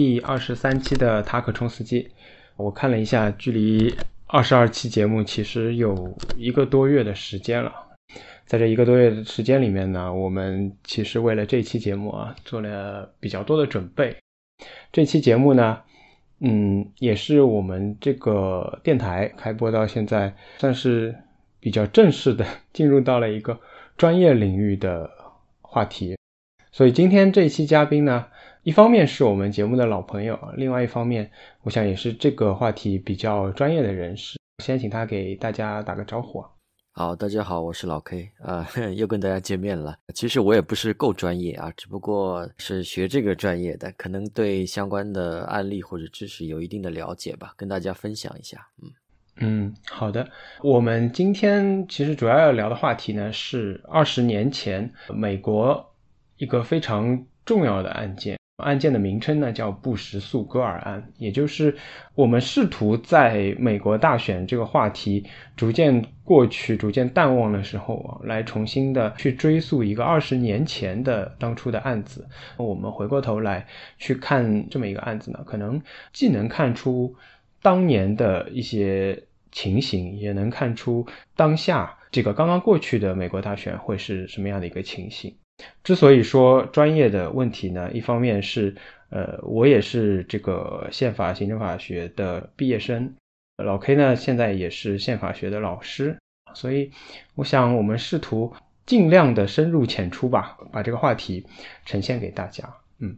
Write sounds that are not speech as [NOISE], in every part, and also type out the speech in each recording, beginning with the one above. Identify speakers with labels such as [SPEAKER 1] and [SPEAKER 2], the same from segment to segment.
[SPEAKER 1] 第二十三期的塔可冲司机。我看了一下，距离二十二期节目其实有一个多月的时间了。在这一个多月的时间里面呢，我们其实为了这期节目啊，做了比较多的准备。这期节目呢，嗯，也是我们这个电台开播到现在，算是比较正式的进入到了一个专业领域的话题。所以今天这期嘉宾呢，一方面是我们节目的老朋友，另外一方面，我想也是这个话题比较专业的人士。先请他给大家打个招呼啊。
[SPEAKER 2] 好，大家好，我是老 K 啊，[LAUGHS] 又跟大家见面了。其实我也不是够专业啊，只不过是学这个专业的，可能对相关的案例或者知识有一定的了解吧，跟大家分享一下。
[SPEAKER 1] 嗯嗯，好的。我们今天其实主要要聊的话题呢，是二十年前美国一个非常重要的案件。案件的名称呢叫布什诉戈尔案，也就是我们试图在美国大选这个话题逐渐过去、逐渐淡忘的时候啊，来重新的去追溯一个二十年前的当初的案子。我们回过头来去看这么一个案子呢，可能既能看出当年的一些情形，也能看出当下这个刚刚过去的美国大选会是什么样的一个情形。之所以说专业的问题呢，一方面是，呃，我也是这个宪法行政法学的毕业生，老 K 呢现在也是宪法学的老师，所以我想我们试图尽量的深入浅出吧，把这个话题呈现给大家。嗯，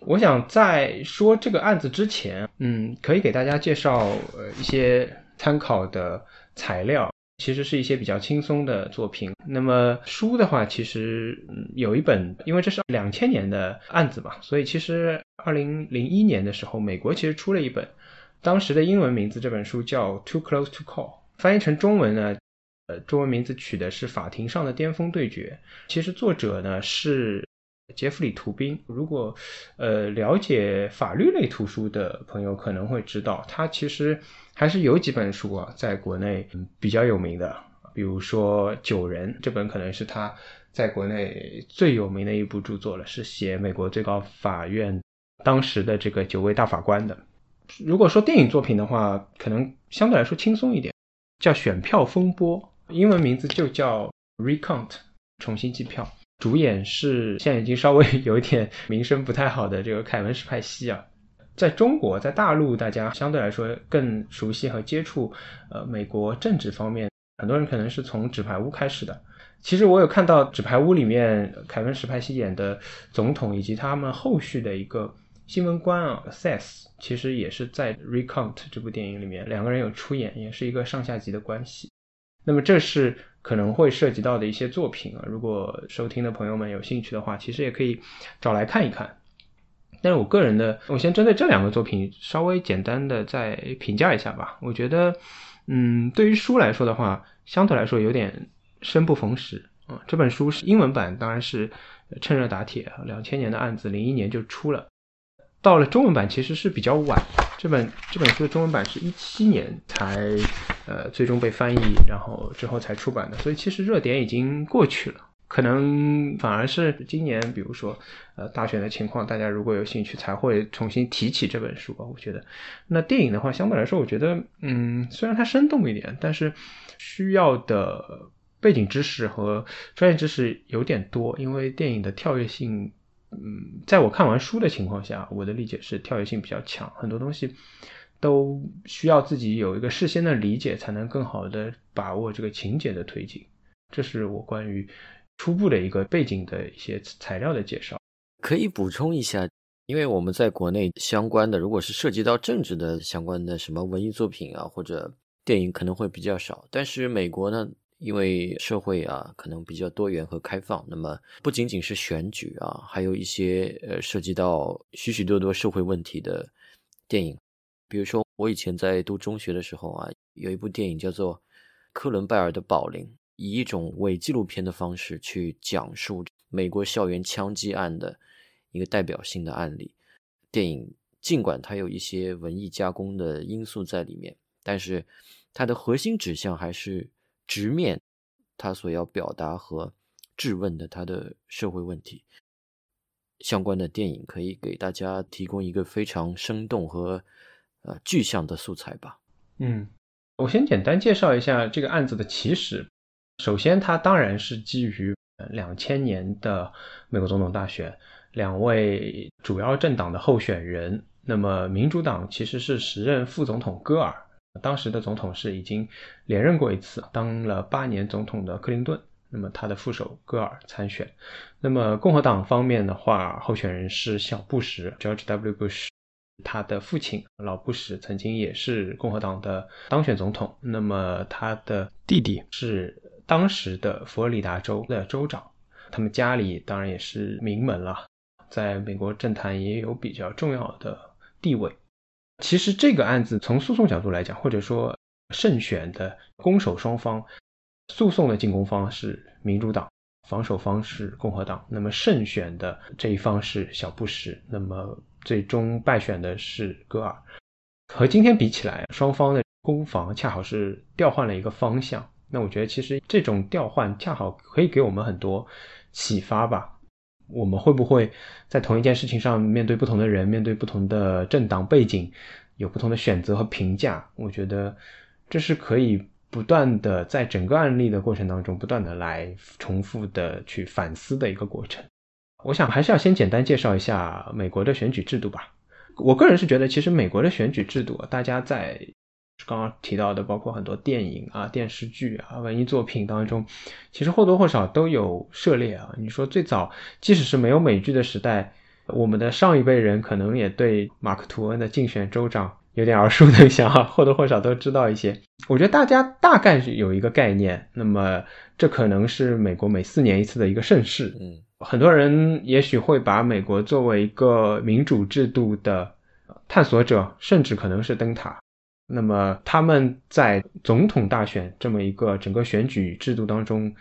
[SPEAKER 1] 我想在说这个案子之前，嗯，可以给大家介绍呃一些参考的材料。其实是一些比较轻松的作品。那么书的话，其实有一本，因为这是两千年的案子嘛，所以其实二零零一年的时候，美国其实出了一本，当时的英文名字这本书叫《Too Close to Call》，翻译成中文呢，呃，中文名字取的是《法庭上的巅峰对决》。其实作者呢是杰弗里·图宾。如果呃了解法律类图书的朋友可能会知道，他其实。还是有几本书啊，在国内比较有名的，比如说《九人》这本可能是他在国内最有名的一部著作了，是写美国最高法院当时的这个九位大法官的。如果说电影作品的话，可能相对来说轻松一点，叫《选票风波》，英文名字就叫《Recount》，重新计票。主演是现在已经稍微有一点名声不太好的这个凯文·史派西啊。在中国，在大陆，大家相对来说更熟悉和接触，呃，美国政治方面，很多人可能是从《纸牌屋》开始的。其实我有看到《纸牌屋》里面凯文·史派西演的总统，以及他们后续的一个新闻官啊，Seth，其实也是在《Recount》这部电影里面，两个人有出演，也是一个上下级的关系。那么这是可能会涉及到的一些作品啊，如果收听的朋友们有兴趣的话，其实也可以找来看一看。但是我个人的，我先针对这两个作品稍微简单的再评价一下吧。我觉得，嗯，对于书来说的话，相对来说有点生不逢时啊。这本书是英文版，当然是趁热打铁，两千年的案子，零一年就出了。到了中文版其实是比较晚，这本这本书的中文版是一七年才呃最终被翻译，然后之后才出版的，所以其实热点已经过去了。可能反而是今年，比如说，呃，大选的情况，大家如果有兴趣，才会重新提起这本书吧。我觉得，那电影的话，相对来说，我觉得，嗯，虽然它生动一点，但是需要的背景知识和专业知识有点多，因为电影的跳跃性，嗯，在我看完书的情况下，我的理解是跳跃性比较强，很多东西都需要自己有一个事先的理解，才能更好的把握这个情节的推进。这是我关于。初步的一个背景的一些材料的介绍，
[SPEAKER 2] 可以补充一下，因为我们在国内相关的，如果是涉及到政治的相关的什么文艺作品啊或者电影可能会比较少，但是美国呢，因为社会啊可能比较多元和开放，那么不仅仅是选举啊，还有一些呃涉及到许许多多社会问题的电影，比如说我以前在读中学的时候啊，有一部电影叫做《克伦拜尔的保龄》。以一种伪纪录片的方式去讲述美国校园枪击案的一个代表性的案例。电影尽管它有一些文艺加工的因素在里面，但是它的核心指向还是直面他所要表达和质问的他的社会问题。相关的电影，可以给大家提供一个非常生动和呃具象的素材吧。
[SPEAKER 1] 嗯，我先简单介绍一下这个案子的起始。首先，它当然是基于两千年的美国总统大选，两位主要政党的候选人。那么，民主党其实是时任副总统戈尔，当时的总统是已经连任过一次，当了八年总统的克林顿。那么他的副手戈尔参选。那么共和党方面的话，候选人是小布什 （George W. Bush），他的父亲老布什曾经也是共和党的当选总统。那么他的弟弟是当时的佛罗里达州的州长。他们家里当然也是名门了，在美国政坛也有比较重要的地位。其实这个案子从诉讼角度来讲，或者说胜选的攻守双方。诉讼的进攻方是民主党，防守方是共和党。那么胜选的这一方是小布什，那么最终败选的是戈尔。和今天比起来，双方的攻防恰好是调换了一个方向。那我觉得其实这种调换恰好可以给我们很多启发吧。我们会不会在同一件事情上面对不同的人，面对不同的政党背景，有不同的选择和评价？我觉得这是可以。不断的在整个案例的过程当中，不断的来重复的去反思的一个过程。我想还是要先简单介绍一下美国的选举制度吧。我个人是觉得，其实美国的选举制度，大家在刚刚提到的，包括很多电影啊、电视剧啊、文艺作品当中，其实或多或少都有涉猎啊。你说最早，即使是没有美剧的时代，我们的上一辈人可能也对马克吐温的竞选州长。有点耳熟能详啊，[LAUGHS] 或多或少都知道一些。我觉得大家大概是有一个概念，那么这可能是美国每四年一次的一个盛事。
[SPEAKER 2] 嗯，
[SPEAKER 1] 很多人也许会把美国作为一个民主制度的探索者，甚至可能是灯塔。那么他们在总统大选这么一个整个选举制度当中，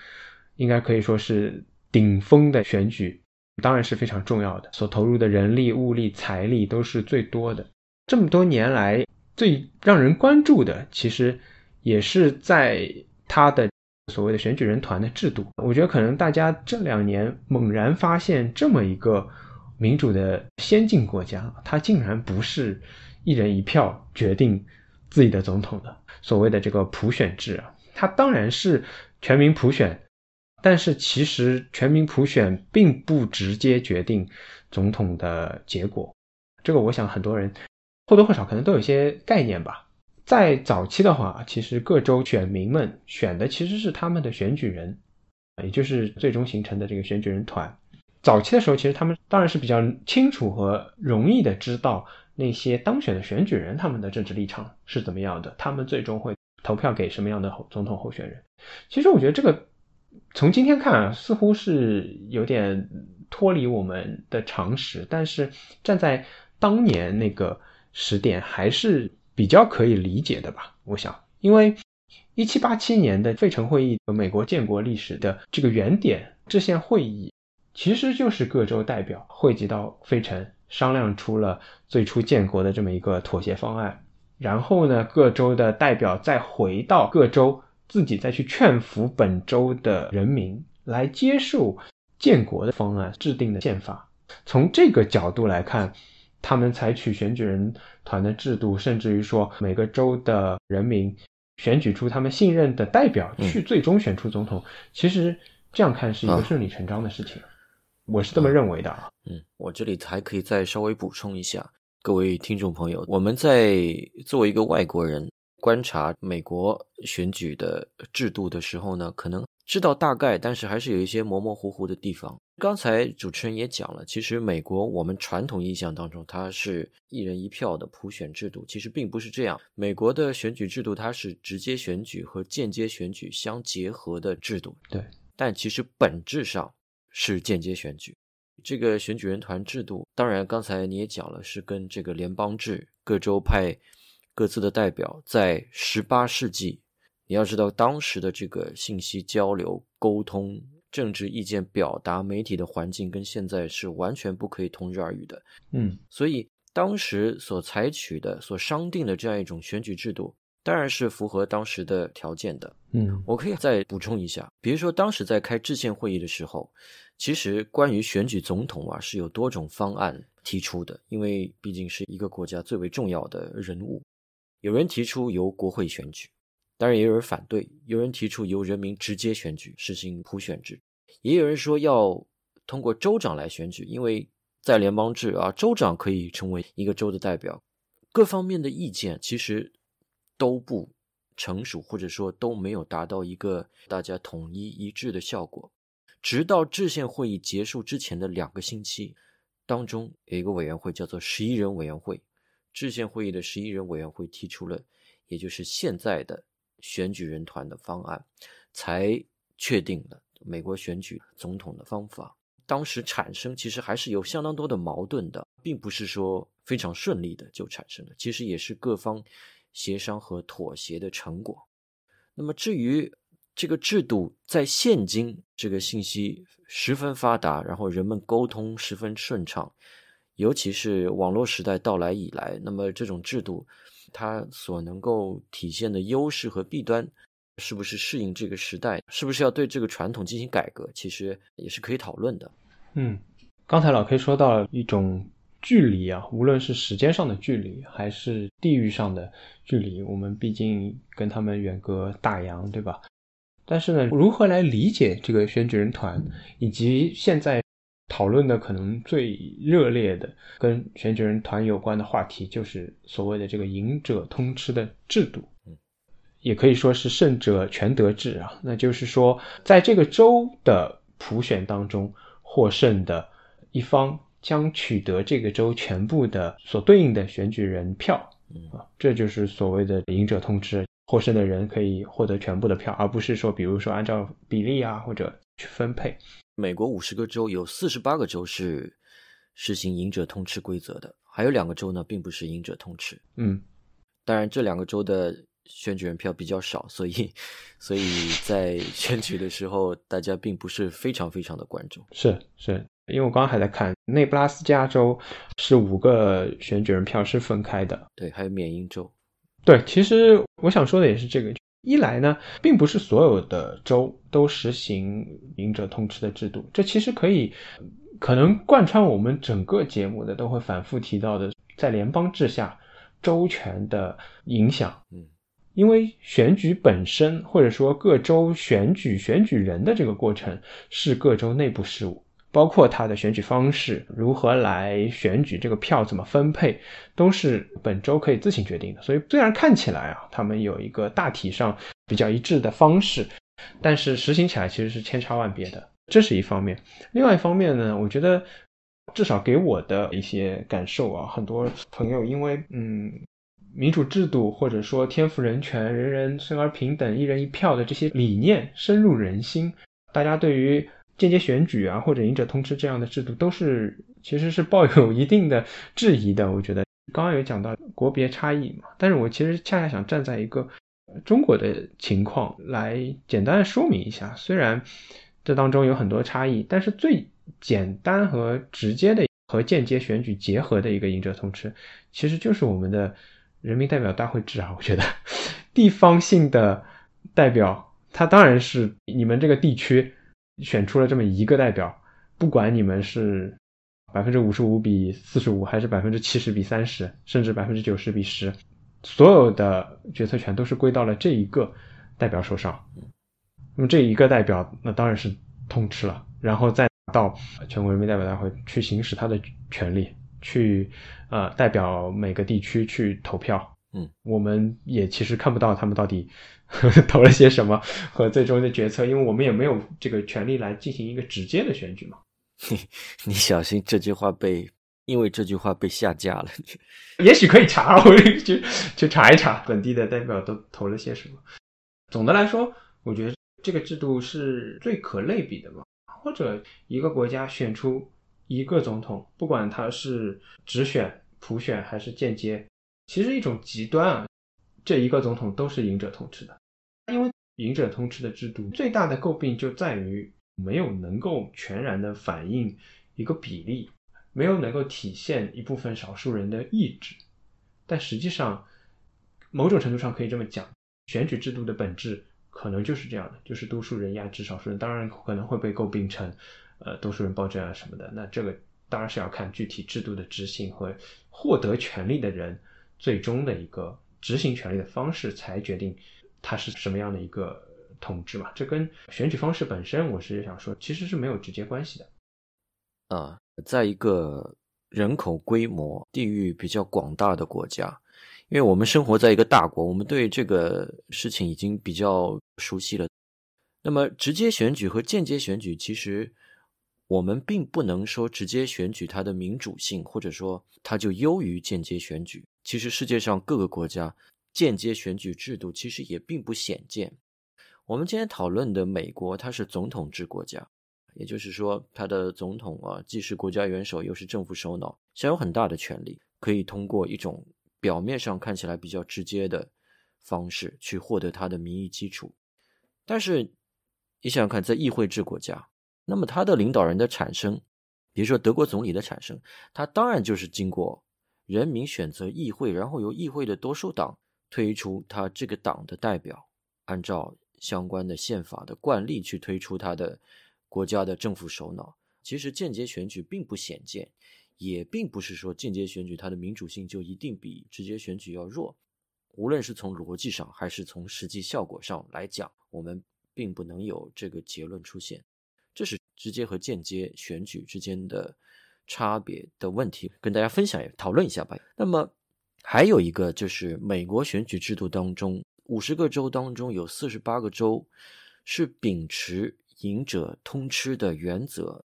[SPEAKER 1] 应该可以说是顶峰的选举，当然是非常重要的，所投入的人力、物力、财力都是最多的。这么多年来，最让人关注的，其实也是在他的所谓的选举人团的制度。我觉得可能大家这两年猛然发现，这么一个民主的先进国家，它竟然不是一人一票决定自己的总统的所谓的这个普选制啊，它当然是全民普选，但是其实全民普选并不直接决定总统的结果。这个我想很多人。或多或少可能都有些概念吧。在早期的话，其实各州选民们选的其实是他们的选举人，也就是最终形成的这个选举人团。早期的时候，其实他们当然是比较清楚和容易的知道那些当选的选举人他们的政治立场是怎么样的，他们最终会投票给什么样的总统候选人。其实我觉得这个从今天看啊，似乎是有点脱离我们的常识，但是站在当年那个。时点还是比较可以理解的吧，我想，因为一七八七年的费城会议，美国建国历史的这个原点，制宪会议，其实就是各州代表汇集到费城，商量出了最初建国的这么一个妥协方案，然后呢，各州的代表再回到各州，自己再去劝服本州的人民来接受建国的方案制定的宪法。从这个角度来看。他们采取选举人团的制度，甚至于说每个州的人民选举出他们信任的代表，去最终选出总统。其实这样看是一个顺理成章的事情，我是这么认为的啊。
[SPEAKER 2] 嗯，我这里还可以再稍微补充一下，各位听众朋友，我们在作为一个外国人观察美国选举的制度的时候呢，可能。知道大概，但是还是有一些模模糊糊的地方。刚才主持人也讲了，其实美国我们传统印象当中，它是一人一票的普选制度，其实并不是这样。美国的选举制度，它是直接选举和间接选举相结合的制度。
[SPEAKER 1] 对，
[SPEAKER 2] 但其实本质上是间接选举。这个选举人团制度，当然刚才你也讲了，是跟这个联邦制各州派各自的代表，在十八世纪。你要知道，当时的这个信息交流、沟通、政治意见表达、媒体的环境，跟现在是完全不可以同日而语的。
[SPEAKER 1] 嗯，
[SPEAKER 2] 所以当时所采取的、所商定的这样一种选举制度，当然是符合当时的条件的。
[SPEAKER 1] 嗯
[SPEAKER 2] 我可以再补充一下，比如说当时在开制宪会议的时候，其实关于选举总统啊是有多种方案提出的，因为毕竟是一个国家最为重要的人物。有人提出由国会选举，当然也有人反对，有人提出由人民直接选举，实行普选制，也有人说要通过州长来选举，因为在联邦制啊，州长可以成为一个州的代表。各方面的意见其实都不成熟，或者说都没有达到一个大家统一一致的效果。直到制宪会议结束之前的两个星期，当中有一个委员会叫做十一人委员会，制宪会议的十一人委员会提出了，也就是现在的选举人团的方案，才确定了美国选举总统的方法。当时产生其实还是有相当多的矛盾的，并不是说非常顺利的就产生了，其实也是各方协商和妥协的成果。那么至于这个制度在现今这个信息十分发达，然后人们沟通十分顺畅，尤其是网络时代到来以来，那么这种制度它所能够体现的优势和弊端，是不是适应这个时代，是不是要对这个传统进行改革，其实也是可以讨论的。
[SPEAKER 1] 嗯，刚才老 K 说到一种距离啊，无论是时间上的距离，还是地域上的距离，我们毕竟跟他们远隔大洋，对吧？但是呢，如何来理解这个选举人团，以及现在讨论的可能最热烈的跟选举人团有关的话题，就是所谓的这个“赢者通吃”的制度，也可以说是胜者全得制啊。那就是说，在这个州的普选当中，获胜的一方将取得这个州全部的所对应的选举人票啊，这就是所谓的“赢者通吃”。获胜的人可以获得全部的票，而不是说，比如说按照比例啊或者去分配。
[SPEAKER 2] 美国五十个州有四十八个州是实行赢者通吃规则的，还有两个州呢并不是赢者通吃。
[SPEAKER 1] 嗯，
[SPEAKER 2] 当然这两个州的选举人票比较少，所以 [LAUGHS] 所以在选举的时候，大家并不是非常非常的关注。
[SPEAKER 1] 是是，因为我刚刚还在看，内布拉斯加州是五个选举人票是分开的。
[SPEAKER 2] 对，还有缅因州。
[SPEAKER 1] 对，其实我想说的也是这个。一来呢，并不是所有的州都实行赢者通吃的制度，这其实可以可能贯穿我们整个节目的都会反复提到的，在联邦制下州权的影响。
[SPEAKER 2] 嗯，
[SPEAKER 1] 因为选举本身或者说各州选举选举人的这个过程是各州内部事务。包括他的选举方式，如何来选举，这个票怎么分配，都是本周可以自行决定的。所以虽然看起来啊，他们有一个大体上比较一致的方式，但是实行起来其实是千差万别的。这是一方面。另外一方面呢，我觉得至少给我的一些感受啊，很多朋友因为嗯民主制度或者说天赋人权、人人生而平等、一人一票的这些理念深入人心，大家对于间接选举啊，或者赢者通吃这样的制度，都是其实是抱有一定的质疑的。我觉得刚刚有讲到国别差异嘛，但是我其实恰恰想站在一个中国的情况来简单的说明一下。虽然这当中有很多差异，但是最简单和直接的和间接选举结合的一个赢者通吃，其实就是我们的人民代表大会制啊。我觉得 [LAUGHS] 地方性的代表，他当然是你们这个地区。选出了这么一个代表，不管你们是百分之五十五比四十五，还是百分之七十比三十，甚至百分之九十比十，所有的决策权都是归到了这一个代表手上。那么这一个代表，那当然是通吃了，然后再到全国人民代表大会去行使他的权利，去呃代表每个地区去投票。
[SPEAKER 2] 嗯，
[SPEAKER 1] 我们也其实看不到他们到底 [LAUGHS] 投了些什么和最终的决策，因为我们也没有这个权利来进行一个直接的选举嘛。[LAUGHS]
[SPEAKER 2] 你小心这句话被，因为这句话被下架了。
[SPEAKER 1] 也许可以查，[LAUGHS] 我去去查一查本地的代表都投了些什么。总的来说，我觉得这个制度是最可类比的嘛。或者一个国家选出一个总统，不管他是直选、普选还是间接。其实一种极端啊，这一个总统都是赢者通吃的，因为赢者通吃的制度最大的诟病就在于没有能够全然的反映一个比例，没有能够体现一部分少数人的意志。但实际上，某种程度上可以这么讲，选举制度的本质可能就是这样的，就是多数人压制少数人。当然可能会被诟病成，呃，多数人暴政啊什么的。那这个当然是要看具体制度的执行和获得权利的人最终的一个执行权利的方式，才决定它是什么样的一个统治嘛。这跟选举方式本身，我是想说，其实是没有直接关系的。
[SPEAKER 2] 啊，在一个人口规模、地域比较广大的国家。因为我们生活在一个大国，我们对这个事情已经比较熟悉了。那么，直接选举和间接选举，其实我们并不能说直接选举它的民主性，或者说它就优于间接选举。其实，世界上各个国家间接选举制度其实也并不鲜见。我们今天讨论的美国，它是总统制国家，也就是说，它的总统啊，既是国家元首，又是政府首脑，享有很大的权力，可以通过一种。表面上看起来比较直接的方式去获得他的民意基础，但是你想想看，在议会制国家，那么他的领导人的产生，比如说德国总理的产生，他当然就是经过人民选择议会，然后由议会的多数党推出他这个党的代表，按照相关的宪法的惯例去推出他的国家的政府首脑。其实间接选举并不鲜见。也并不是说间接选举它的民主性就一定比直接选举要弱，无论是从逻辑上还是从实际效果上来讲，我们并不能有这个结论出现。这是直接和间接选举之间的差别的问题，跟大家分享讨论一下吧。那么还有一个就是美国选举制度当中，五十个州当中有四十八个州是秉持赢者通吃的原则，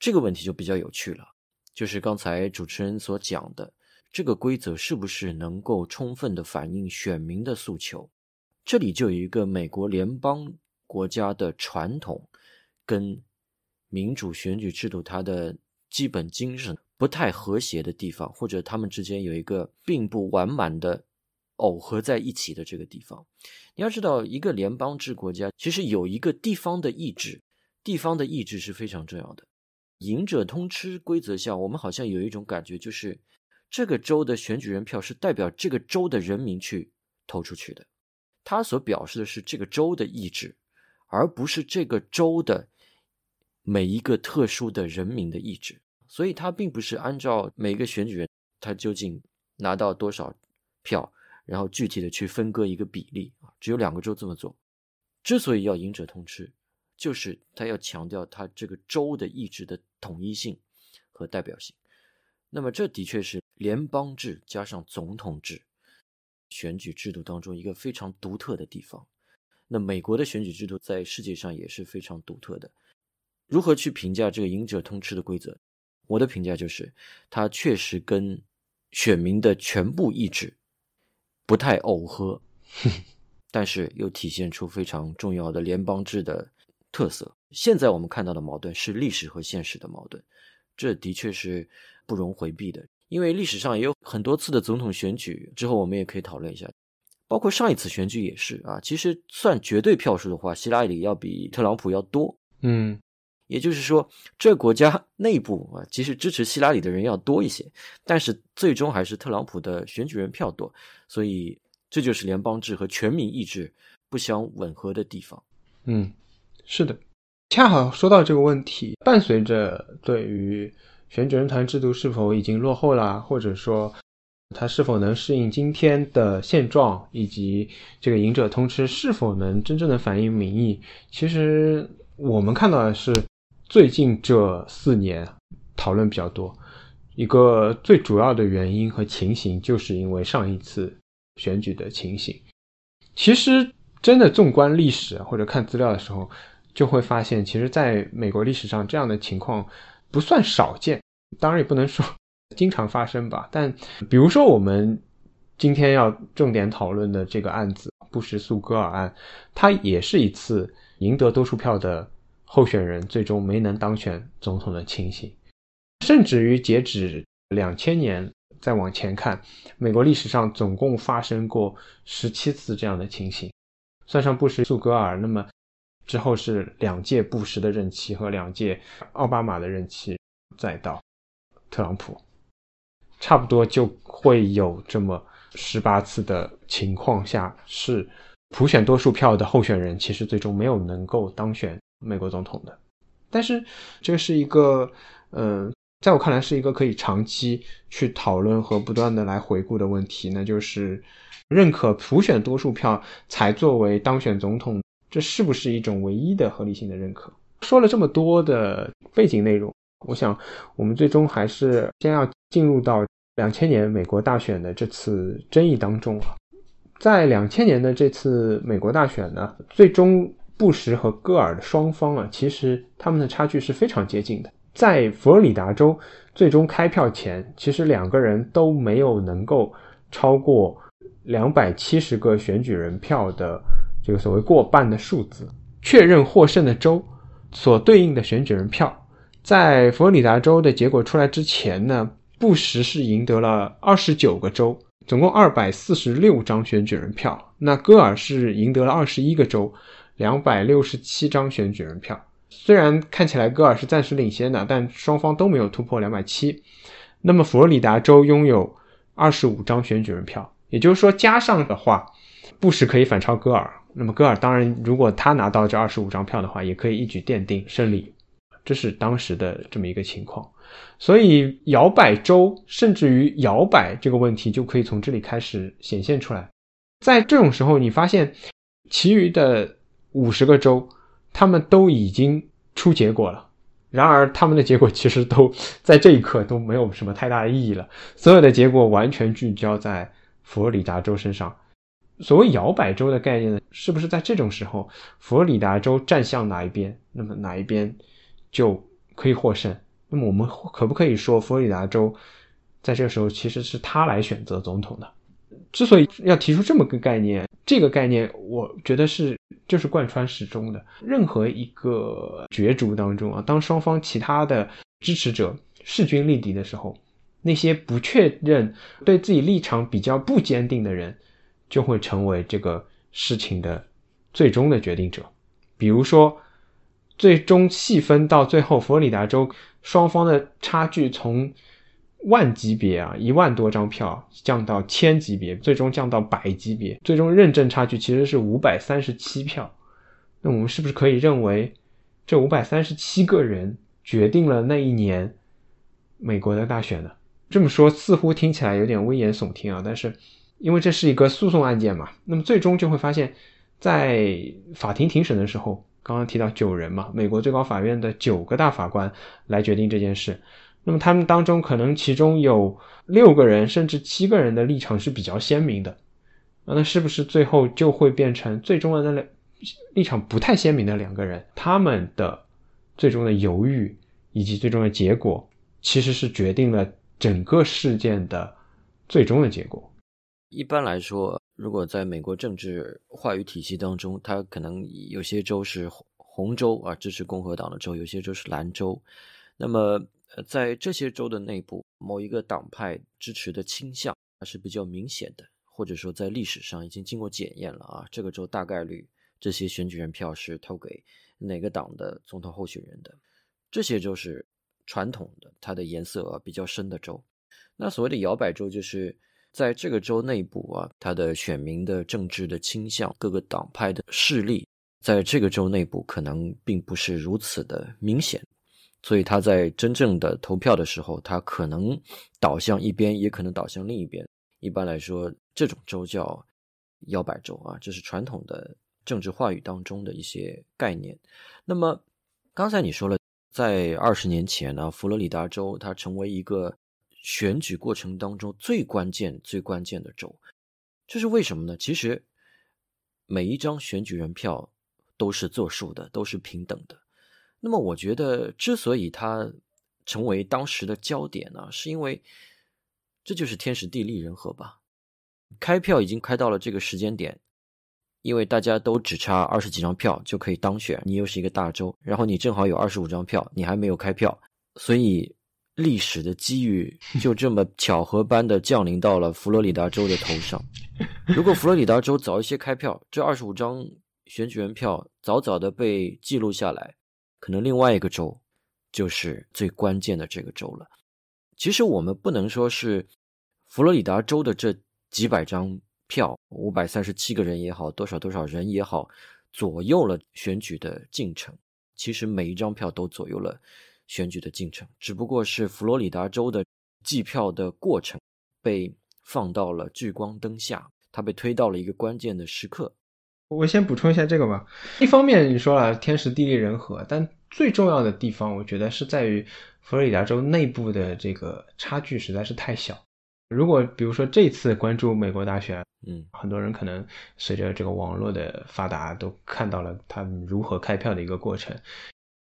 [SPEAKER 2] 这个问题就比较有趣了。就是刚才主持人所讲的，这个规则是不是能够充分的反映选民的诉求？这里就有一个美国联邦国家的传统跟民主选举制度它的基本精神不太和谐的地方，或者他们之间有一个并不完满的耦合在一起的这个地方。你要知道，一个联邦制国家其实有一个地方的意志，地方的意志是非常重要的。赢者通吃规则下，我们好像有一种感觉，就是这个州的选举人票是代表这个州的人民去投出去的，他所表示的是这个州的意志，而不是这个州的每一个特殊的人民的意志。所以，他并不是按照每个选举人他究竟拿到多少票，然后具体的去分割一个比例啊。只有两个州这么做。之所以要赢者通吃。就是他要强调他这个州的意志的统一性和代表性，那么这的确是联邦制加上总统制选举制度当中一个非常独特的地方。那美国的选举制度在世界上也是非常独特的。如何去评价这个赢者通吃的规则？我的评价就是，它确实跟选民的全部意志不太耦合，[LAUGHS] 但是又体现出非常重要的联邦制的。特色。现在我们看到的矛盾是历史和现实的矛盾，这的确是不容回避的。因为历史上也有很多次的总统选举，之后我们也可以讨论一下，包括上一次选举也是啊。其实算绝对票数的话，希拉里要比特朗普要多。
[SPEAKER 1] 嗯，
[SPEAKER 2] 也就是说，这国家 [LAUGHS] 内部啊，其实支持希拉里的人要多一些，但是最终还是特朗普的选举人票多。所以这就是联邦制和全民意志不相吻合的地方。
[SPEAKER 1] 嗯。是的，恰好说到这个问题，伴随着对于选举人团制度是否已经落后了，或者说它是否能适应今天的现状，以及这个赢者通吃是否能真正的反映民意，其实我们看到的是最近这四年讨论比较多。一个最主要的原因和情形，就是因为上一次选举的情形。其实真的纵观历史或者看资料的时候。就会发现，其实在美国历史上这样的情况不算少见，当然也不能说经常发生吧。但比如说我们今天要重点讨论的这个案子——布什诉戈尔案，它也是一次赢得多数票的候选人最终没能当选总统的情形。甚至于截止两千年再往前看，美国历史上总共发生过十七次这样的情形，算上布什苏格尔，那么。之后是两届布什的任期和两届奥巴马的任期，再到特朗普，差不多就会有这么十八次的情况下，是普选多数票的候选人，其实最终没有能够当选美国总统的。但是，这是一个，嗯，在我看来是一个可以长期去讨论和不断的来回顾的问题，那就是认可普选多数票才作为当选总统，这是不是一种唯一的合理性的认可？说了这么多的背景内容，我想我们最终还是先要进入到两千年美国大选的这次争议当中啊。在两千年的这次美国大选呢，最终。布什和戈尔的双方啊，其实他们的差距是非常接近的。在佛罗里达州最终开票前，其实两个人都没有能够超过两百七十个选举人票的这个所谓过半的数字。确认获胜的州所对应的选举人票，在佛罗里达州的结果出来之前呢，布什是赢得了二十九个州，总共二百四十六张选举人票。那戈尔是赢得了二十一个州。两百六十七张选举人票，虽然看起来戈尔是暂时领先的，但双方都没有突破两百七。那么佛罗里达州拥有二十五张选举人票，也就是说加上的话，布什可以反超戈尔。那么戈尔当然，如果他拿到这二十五张票的话，也可以一举奠定胜利。这是当时的这么一个情况。所以摇摆州甚至于摇摆这个问题就可以从这里开始显现出来。在这种时候，你发现其余的。五十个州，他们都已经出结果了。然而，他们的结果其实都在这一刻都没有什么太大的意义了。所有的结果完全聚焦在佛罗里达州身上。所谓摇摆州的概念呢，是不是在这种时候，佛罗里达州站向哪一边，那么哪一边就可以获胜？那么我们可不可以说，佛罗里达州在这个时候其实是他来选择总统的？之所以要提出这么个概念，这个概念我觉得是就是贯穿始终的。任何一个角逐当中啊，当双方其他的支持者势均力敌的时候，那些不确认、对自己立场比较不坚定的人，就会成为这个事情的最终的决定者。比如说，最终细分到最后，佛罗里达州双方的差距从。万级别啊，一万多张票降到千级别，最终降到百级别，最终认证差距其实是五百三十七票。那我们是不是可以认为，这五百三十七个人决定了那一年美国的大选呢？这么说似乎听起来有点危言耸听啊，但是因为这是一个诉讼案件嘛，那么最终就会发现，在法庭庭审的时候，刚刚提到九人嘛，美国最高法院的九个大法官来决定这件事。那么他们当中可能其中有六个人甚至七个人的立场是比较鲜明的，那是不是最后就会变成最终的那两立场不太鲜明的两个人，他们的最终的犹豫以及最终的结果，其实是决定了整个事件的最终的结果。
[SPEAKER 2] 一般来说，如果在美国政治话语体系当中，它可能有些州是红州啊，支持共和党的州，有些州是蓝州，那么。呃，在这些州的内部，某一个党派支持的倾向还是比较明显的，或者说在历史上已经经过检验了啊。这个州大概率这些选举人票是投给哪个党的总统候选人的。这些州是传统的，它的颜色比较深的州。那所谓的摇摆州，就是在这个州内部啊，它的选民的政治的倾向，各个党派的势力，在这个州内部可能并不是如此的明显。所以他在真正的投票的时候，他可能倒向一边，也可能倒向另一边。一般来说，这种州叫摇摆州啊，这是传统的政治话语当中的一些概念。那么刚才你说了，在二十年前呢，佛罗里达州它成为一个选举过程当中最关键、最关键的州，这是为什么呢？其实每一张选举人票都是作数的，都是平等的。那么，我觉得之所以它成为当时的焦点呢，是因为这就是天时地利人和吧。开票已经开到了这个时间点，因为大家都只差二十几张票就可以当选，你又是一个大州，然后你正好有二十五张票，你还没有开票，所以历史的机遇 [LAUGHS] 就这么巧合般的降临到了佛罗里达州的头上。如果佛罗里达州早一些开票，这二十五张选举人票早早的被记录下来。可能另外一个州就是最关键的这个州了。其实我们不能说是佛罗里达州的这几百张票，五百三十七个人也好，多少多少人也好，左右了选举的进程。其实每一张票都左右了选举的进程，只不过是佛罗里达州的计票的过程被放到了聚光灯下，它被推到了一个关键的时刻。
[SPEAKER 1] 我先补充一下这个吧。一方面你说了天时地利人和，但最重要的地方，我觉得是在于佛罗里达州内部的这个差距实在是太小。如果比如说这次关注美国大选，
[SPEAKER 2] 嗯，
[SPEAKER 1] 很多人可能随着这个网络的发达，都看到了他们如何开票的一个过程。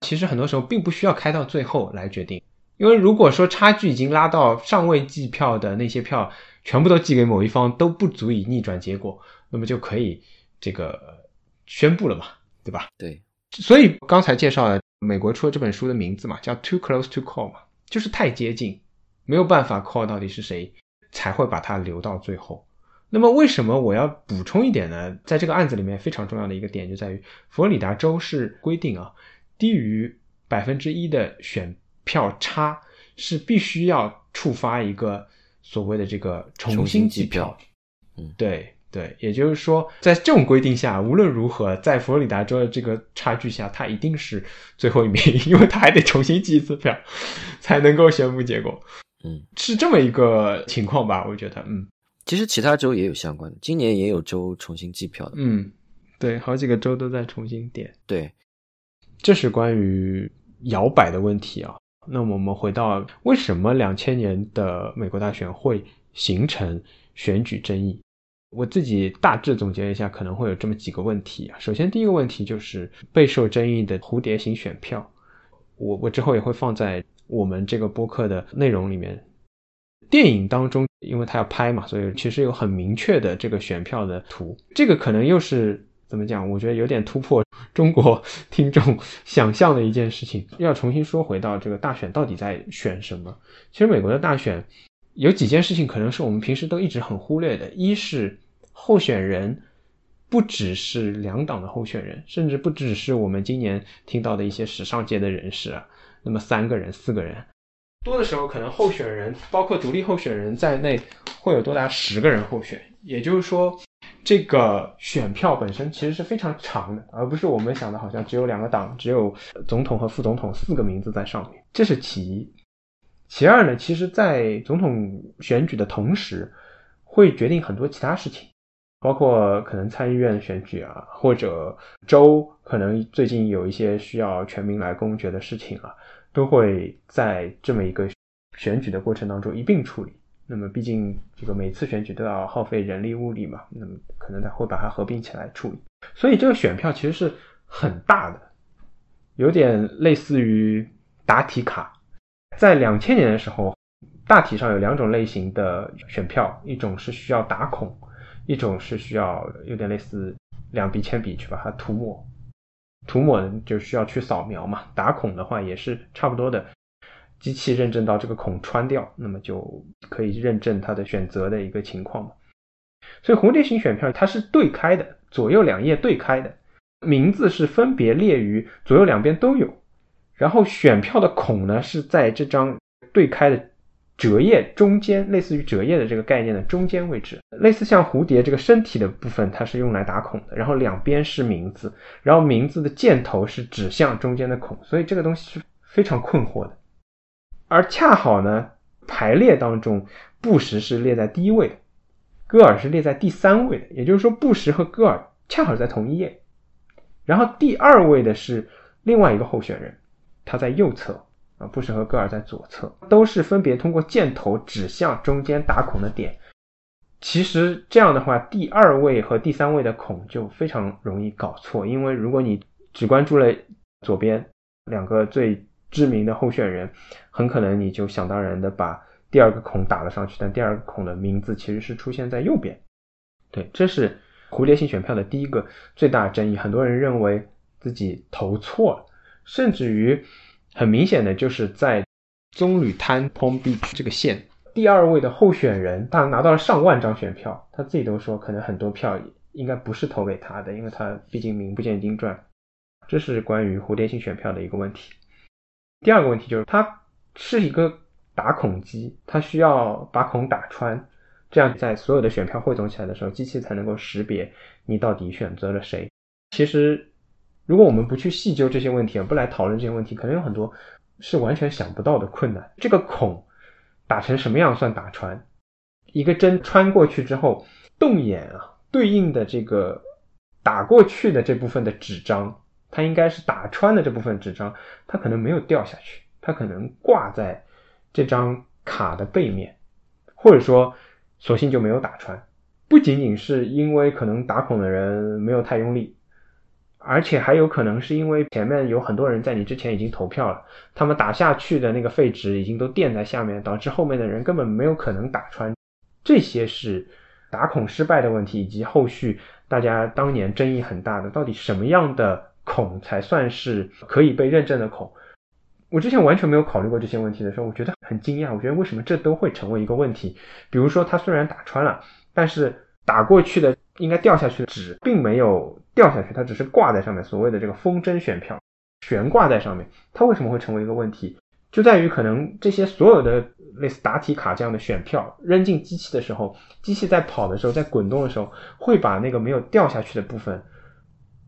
[SPEAKER 1] 其实很多时候并不需要开到最后来决定，因为如果说差距已经拉到尚未计票的那些票全部都寄给某一方，都不足以逆转结果，那么就可以这个宣布了嘛，对吧？
[SPEAKER 2] 对。
[SPEAKER 1] 所以刚才介绍了美国出了这本书的名字嘛，叫 Too Close to Call 嘛，就是太接近，没有办法 call 到底是谁。才会把它留到最后。那么，为什么我要补充一点呢？在这个案子里面，非常重要的一个点就在于，佛罗里达州是规定啊，低于百分之一的选票差是必须要触发一个所谓的这个重新计票。
[SPEAKER 2] 嗯，
[SPEAKER 1] 对对，也就是说，在这种规定下，无论如何，在佛罗里达州的这个差距下，他一定是最后一名，[LAUGHS] 因为他还得重新计一次票，才能够宣布结果。
[SPEAKER 2] 嗯，
[SPEAKER 1] 是这么一个情况吧？我觉得，嗯，
[SPEAKER 2] 其实其他州也有相关的，今年也有州重新计票的。
[SPEAKER 1] 嗯，对，好几个州都在重新点。
[SPEAKER 2] 对，
[SPEAKER 1] 这是关于摇摆的问题啊。那么我们回到为什么两千年的美国大选会形成选举争议？我自己大致总结一下，可能会有这么几个问题啊。首先，第一个问题就是备受争议的蝴蝶型选票，我我之后也会放在。我们这个播客的内容里面，电影当中，因为他要拍嘛，所以其实有很明确的这个选票的图。这个可能又是怎么讲？我觉得有点突破中国 [LAUGHS] 听众想象的一件事情。要重新说回到这个大选到底在选什么？其实美国的大选有几件事情，可能是我们平时都一直很忽略的。一是候选人不只是两党的候选人，甚至不只是我们今年听到的一些时尚界的人士啊。那么三个人、四个人，多的时候可能候选人包括独立候选人在内会有多达十个人候选。也就是说，这个选票本身其实是非常长的，而不是我们想的好像只有两个党、只有总统和副总统四个名字在上面。这是其一。其二呢，其实，在总统选举的同时，会决定很多其他事情，包括可能参议院选举啊，或者州可能最近有一些需要全民来公决的事情啊。都会在这么一个选举的过程当中一并处理。那么，毕竟这个每次选举都要耗费人力物力嘛，那么可能他会把它合并起来处理。所以，这个选票其实是很大的，有点类似于答题卡。在两千年的时候，大体上有两种类型的选票，一种是需要打孔，一种是需要有点类似两笔铅笔去把它涂抹。涂抹就需要去扫描嘛，打孔的话也是差不多的，机器认证到这个孔穿掉，那么就可以认证它的选择的一个情况嘛。所以蝴蝶型选票它是对开的，左右两页对开的，名字是分别列于左右两边都有，然后选票的孔呢是在这张对开的。折页中间，类似于折页的这个概念的中间位置，类似像蝴蝶这个身体的部分，它是用来打孔的。然后两边是名字，然后名字的箭头是指向中间的孔，所以这个东西是非常困惑的。而恰好呢，排列当中，布什是列在第一位的，戈尔是列在第三位的，也就是说，布什和戈尔恰好在同一页。然后第二位的是另外一个候选人，他在右侧。啊布什和戈尔在左侧，都是分别通过箭头指向中间打孔的点。其实这样的话，第二位和第三位的孔就非常容易搞错，因为如果你只关注了左边两个最知名的候选人，很可能你就想当然的把第二个孔打了上去，但第二个孔的名字其实是出现在右边。对，这是蝴蝶型选票的第一个最大争议。很多人认为自己投错了，甚至于。很明显的就是在棕榈滩 Palm Beach 这个县，第二位的候选人，他拿到了上万张选票，他自己都说可能很多票应该不是投给他的，因为他毕竟名不见经传。这是关于蝴蝶型选票的一个问题。第二个问题就是它是一个打孔机，它需要把孔打穿，这样在所有的选票汇总起来的时候，机器才能够识别你到底选择了谁。其实，如果我们不去细究这些问题，不来讨论这些问题，可能有很多是完全想不到的困难。这个孔打成什么样算打穿？一个针穿过去之后，动眼啊，对应的这个打过去的这部分的纸张，它应该是打穿的这部分纸张，它可能没有掉下去，它可能挂在这张卡的背面，或者说。索性就没有打穿，不仅仅是因为可能打孔的人没有太用力，而且还有可能是因为前面有很多人在你之前已经投票了，他们打下去的那个废纸已经都垫在下面，导致后面的人根本没有可能打穿。这些是打孔失败的问题，以及后续大家当年争议很大的，到底什么样的孔才算是可以被认证的孔？我之前完全没有考虑过这些问题的时候，我觉得很惊讶。我觉得为什么这都会成为一个问题？比如说，它虽然打穿了，但是打过去的应该掉下去的纸并没有掉下去，它只是挂在上面，所谓的这个风筝选票悬挂在上面。它为什么会成为一个问题？就在于可能这些所有的类似答题卡这样的选票扔进机器的时候，机器在跑的时候，在滚动的时候，会把那个没有掉下去的部分，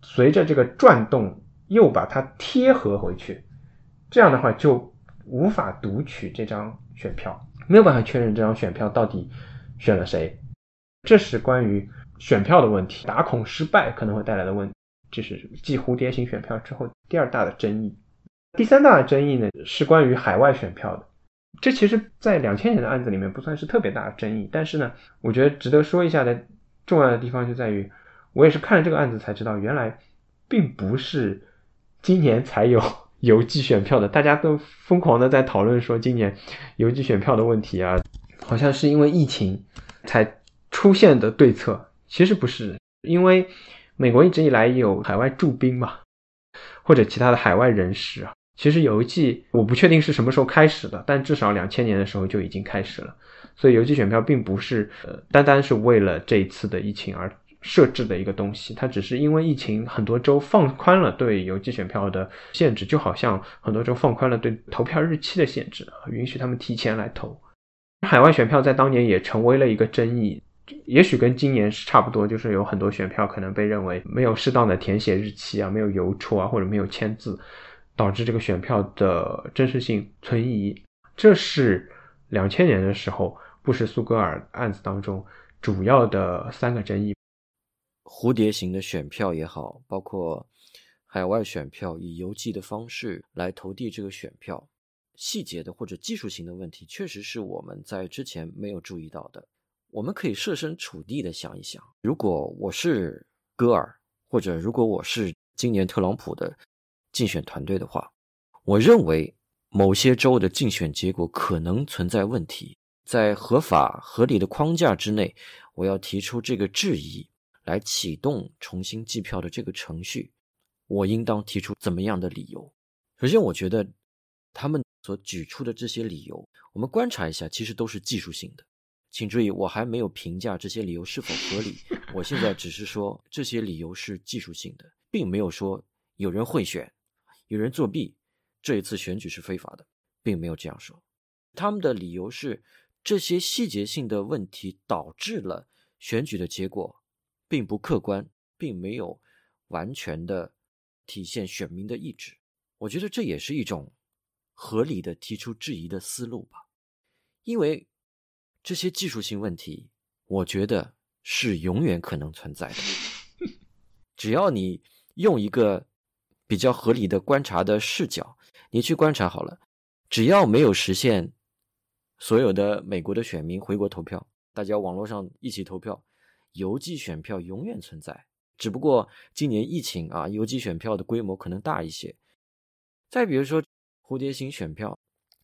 [SPEAKER 1] 随着这个转动又把它贴合回去。这样的话就无法读取这张选票，没有办法确认这张选票到底选了谁。这是关于选票的问题，打孔失败可能会带来的问题，这是继蝴蝶型选票之后第二大的争议。第三大的争议呢是关于海外选票的，这其实在两千年的案子里面不算是特别大的争议，但是呢，我觉得值得说一下的重要的地方就在于，我也是看了这个案子才知道，原来并不是今年才有。邮寄选票的，大家都疯狂的在讨论说今年邮寄选票的问题啊，好像是因为疫情才出现的对策，其实不是，因为美国一直以来有海外驻兵嘛，或者其他的海外人士啊，其实邮寄我不确定是什么时候开始的，但至少两千年的时候就已经开始了，所以邮寄选票并不是呃单单是为了这一次的疫情而。设置的一个东西，它只是因为疫情，很多州放宽了对邮寄选票的限制，就好像很多州放宽了对投票日期的限制，允许他们提前来投。海外选票在当年也成为了一个争议，也许跟今年是差不多，就是有很多选票可能被认为没有适当的填写日期啊，没有邮戳啊，或者没有签字，导致这个选票的真实性存疑。这是两千年的时候布什苏格尔案子当中主要的三个争议。
[SPEAKER 2] 蝴蝶型的选票也好，包括海外选票以邮寄的方式来投递这个选票，细节的或者技术型的问题，确实是我们在之前没有注意到的。我们可以设身处地的想一想，如果我是戈尔，或者如果我是今年特朗普的竞选团队的话，我认为某些州的竞选结果可能存在问题，在合法合理的框架之内，我要提出这个质疑。来启动重新计票的这个程序，我应当提出怎么样的理由？首先，我觉得他们所举出的这些理由，我们观察一下，其实都是技术性的。请注意，我还没有评价这些理由是否合理。[LAUGHS] 我现在只是说这些理由是技术性的，并没有说有人贿选、有人作弊，这一次选举是非法的，并没有这样说。他们的理由是这些细节性的问题导致了选举的结果。并不客观，并没有完全的体现选民的意志。我觉得这也是一种合理的提出质疑的思路吧。因为这些技术性问题，我觉得是永远可能存在的。[LAUGHS] 只要你用一个比较合理的观察的视角，你去观察好了，只要没有实现所有的美国的选民回国投票，大家网络上一起投票。邮寄选票永远存在，只不过今年疫情啊，邮寄选票的规模可能大一些。再比如说蝴蝶型选票，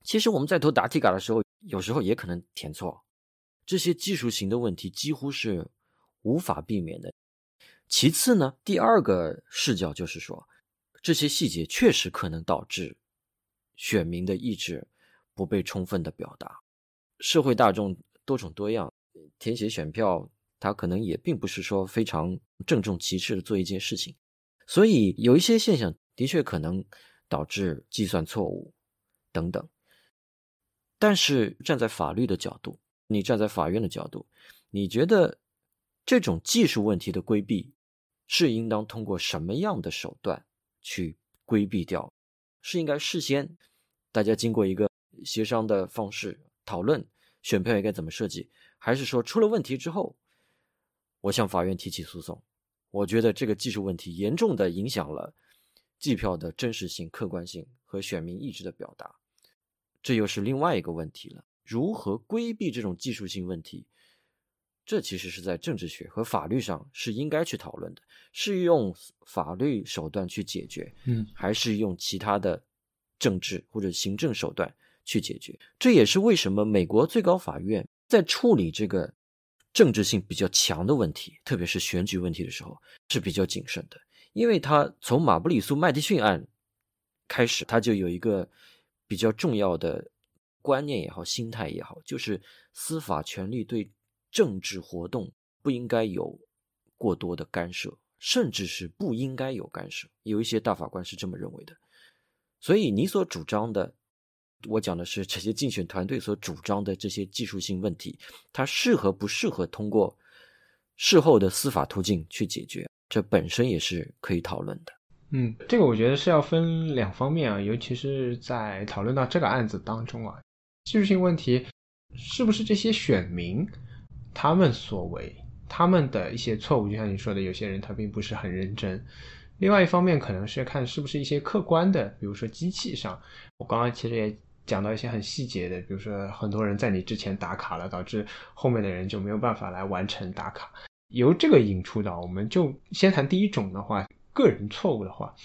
[SPEAKER 2] 其实我们在投答题卡的时候，有时候也可能填错。这些技术型的问题几乎是无法避免的。其次呢，第二个视角就是说，这些细节确实可能导致选民的意志不被充分的表达。社会大众多种多样，填写选票。他可能也并不是说非常郑重其事的做一件事情，所以有一些现象的确可能导致计算错误等等。但是站在法律的角度，你站在法院的角度，你觉得这种技术问题的规避是应当通过什么样的手段去规避掉？是应该事先大家经过一个协商的方式讨论选票应该怎么设计，还是说出了问题之后，我向法院提起诉讼？我觉得这个技术问题严重的影响了计票的真实性、客观性和选民意志的表达，这又是另外一个问题了。如何规避这种技术性问题？这其实是在政治学和法律上是应该去讨论的，是用法律手段去解决，
[SPEAKER 1] 嗯，
[SPEAKER 2] 还是用其他的政治或者行政手段去解决？这也是为什么美国最高法院在处理这个政治性比较强的问题，特别是选举问题的时候是比较谨慎的，因为他从马布里苏麦迪逊案开始，他就有一个比较重要的观念也好，心态也好，就是司法权力对。政治活动不应该有过多的干涉，甚至是不应该有干涉。有一些大法官是这么认为的。所以你所主张的，我讲的是这些竞选团队所主张的这些技术性问题，它适合不适合通过事后的司法途径去解决？这本身也是可以讨论的。
[SPEAKER 1] 嗯，这个我觉得是要分两方面啊，尤其是在讨论到这个案子当中啊，技术性问题是不是这些选民？他们所为，他们的一些错误，就像你说的，有些人他并不是很认真。另外一方面，可能是看是不是一些客观的，比如说机器上。我刚刚其实也讲到一些很细节的，比如说很多人在你之前打卡了，导致后面的人就没有办法来完成打卡。由这个引出的，我们就先谈第一种的话，个人错误的话，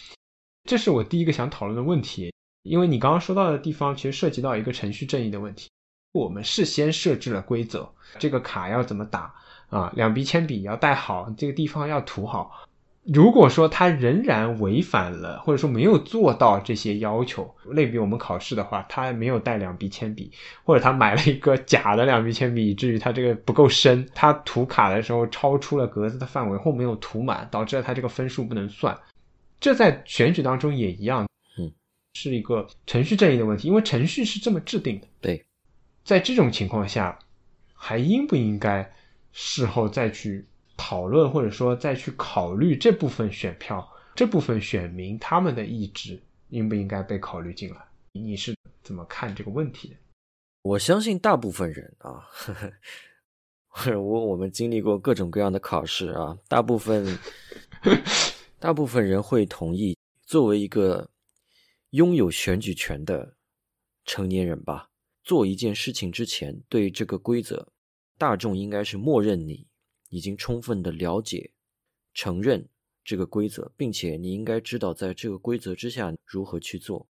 [SPEAKER 1] 这是我第一个想讨论的问题。因为你刚刚说到的地方，其实涉及到一个程序正义的问题。我们事先设置了规则，这个卡要怎么打啊？两笔铅笔要带好，这个地方要涂好。如果说他仍然违反了，或者说没有做到这些要求，类比我们考试的话，他没有带两笔铅笔，或者他买了一个假的两笔铅笔，以至于他这个不够深，他涂卡的时候超出了格子的范围或没有涂满，导致了他这个分数不能算。这在选举当中也一样，是一个程序正义的问题，因为程序是这么制定的，
[SPEAKER 2] 对。
[SPEAKER 1] 在这种情况下，还应不应该事后再去讨论，或者说再去考虑这部分选票、这部分选民他们的意志应不应该被考虑进来？你是怎么看这个问题的？
[SPEAKER 2] 我相信大部分人啊，[LAUGHS] 我我们经历过各种各样的考试啊，大部分 [LAUGHS] 大部分人会同意，作为一个拥有选举权的成年人吧。做一件事情之前，对这个规则，大众应该是默认你已经充分的了解、承认这个规则，并且你应该知道在这个规则之下如何去做。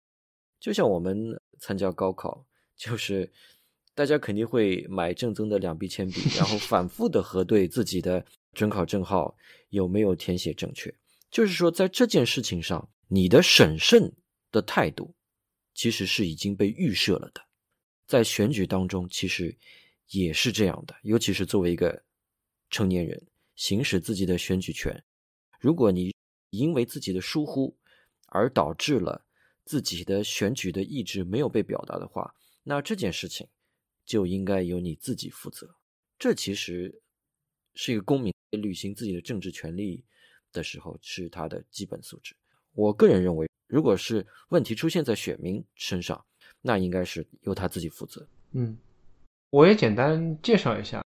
[SPEAKER 2] 就像我们参加高考，就是大家肯定会买正宗的两笔铅笔，[LAUGHS] 然后反复的核对自己的准考证号有没有填写正确。就是说，在这件事情上，你的审慎的态度其实是已经被预设了的。在选举当中，其实也是这样的，尤其是作为一个成年人行使自己的选举权，如果你因为自己的疏忽而导致了自己的选举的意志没有被表达的话，那这件事情就应该由你自己负责。这其实是一个公民履行自己的政治权利的时候是他的基本素质。我个人认为，如果是问题出现在选民身上，那应该是由他自己负责。
[SPEAKER 1] 嗯，我也简单介绍一下。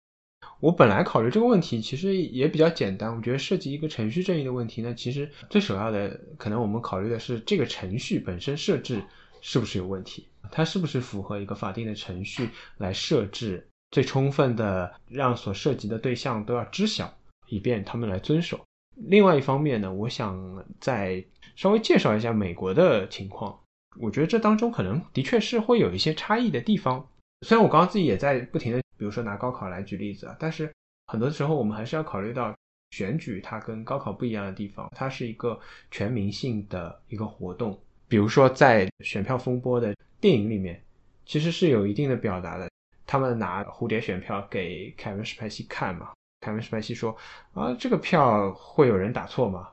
[SPEAKER 1] 我本来考虑这个问题，其实也比较简单。我觉得涉及一个程序正义的问题呢，其实最首要的，可能我们考虑的是这个程序本身设置是不是有问题，它是不是符合一个法定的程序来设置，最充分的让所涉及的对象都要知晓，以便他们来遵守。另外一方面呢，我想再稍微介绍一下美国的情况。我觉得这当中可能的确是会有一些差异的地方。虽然我刚刚自己也在不停的，比如说拿高考来举例子啊，但是很多时候我们还是要考虑到选举它跟高考不一样的地方，它是一个全民性的一个活动。比如说在选票风波的电影里面，其实是有一定的表达的。他们拿蝴蝶选票给凯文·史派西看嘛，凯文·史派西说啊，这个票会有人打错吗？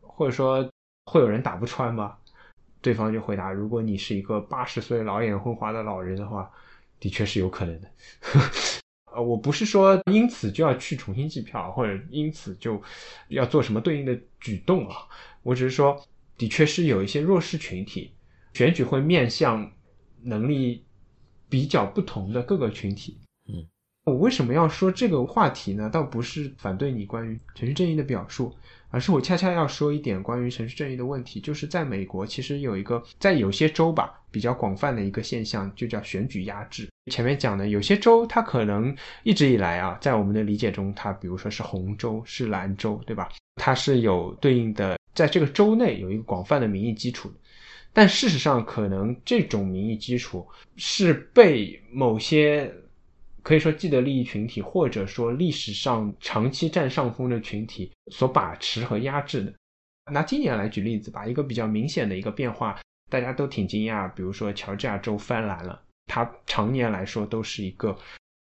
[SPEAKER 1] 或者说会有人打不穿吗？对方就回答：“如果你是一个八十岁老眼昏花的老人的话，的确是有可能的。[LAUGHS] 呃，我不是说因此就要去重新计票，或者因此就要做什么对应的举动啊。我只是说，的确是有一些弱势群体，选举会面向能力比较不同的各个群体。我为什么要说这个话题呢？倒不是反对你关于程序正义的表述。而是我恰恰要说一点关于程序正义的问题，就是在美国其实有一个在有些州吧比较广泛的一个现象，就叫选举压制。前面讲的有些州，它可能一直以来啊，在我们的理解中，它比如说是红州、是蓝州，对吧？它是有对应的，在这个州内有一个广泛的民意基础。但事实上，可能这种民意基础是被某些。可以说既得利益群体，或者说历史上长期占上风的群体所把持和压制的。拿今年来举例子吧，一个比较明显的一个变化，大家都挺惊讶。比如说乔治亚州翻蓝了，它常年来说都是一个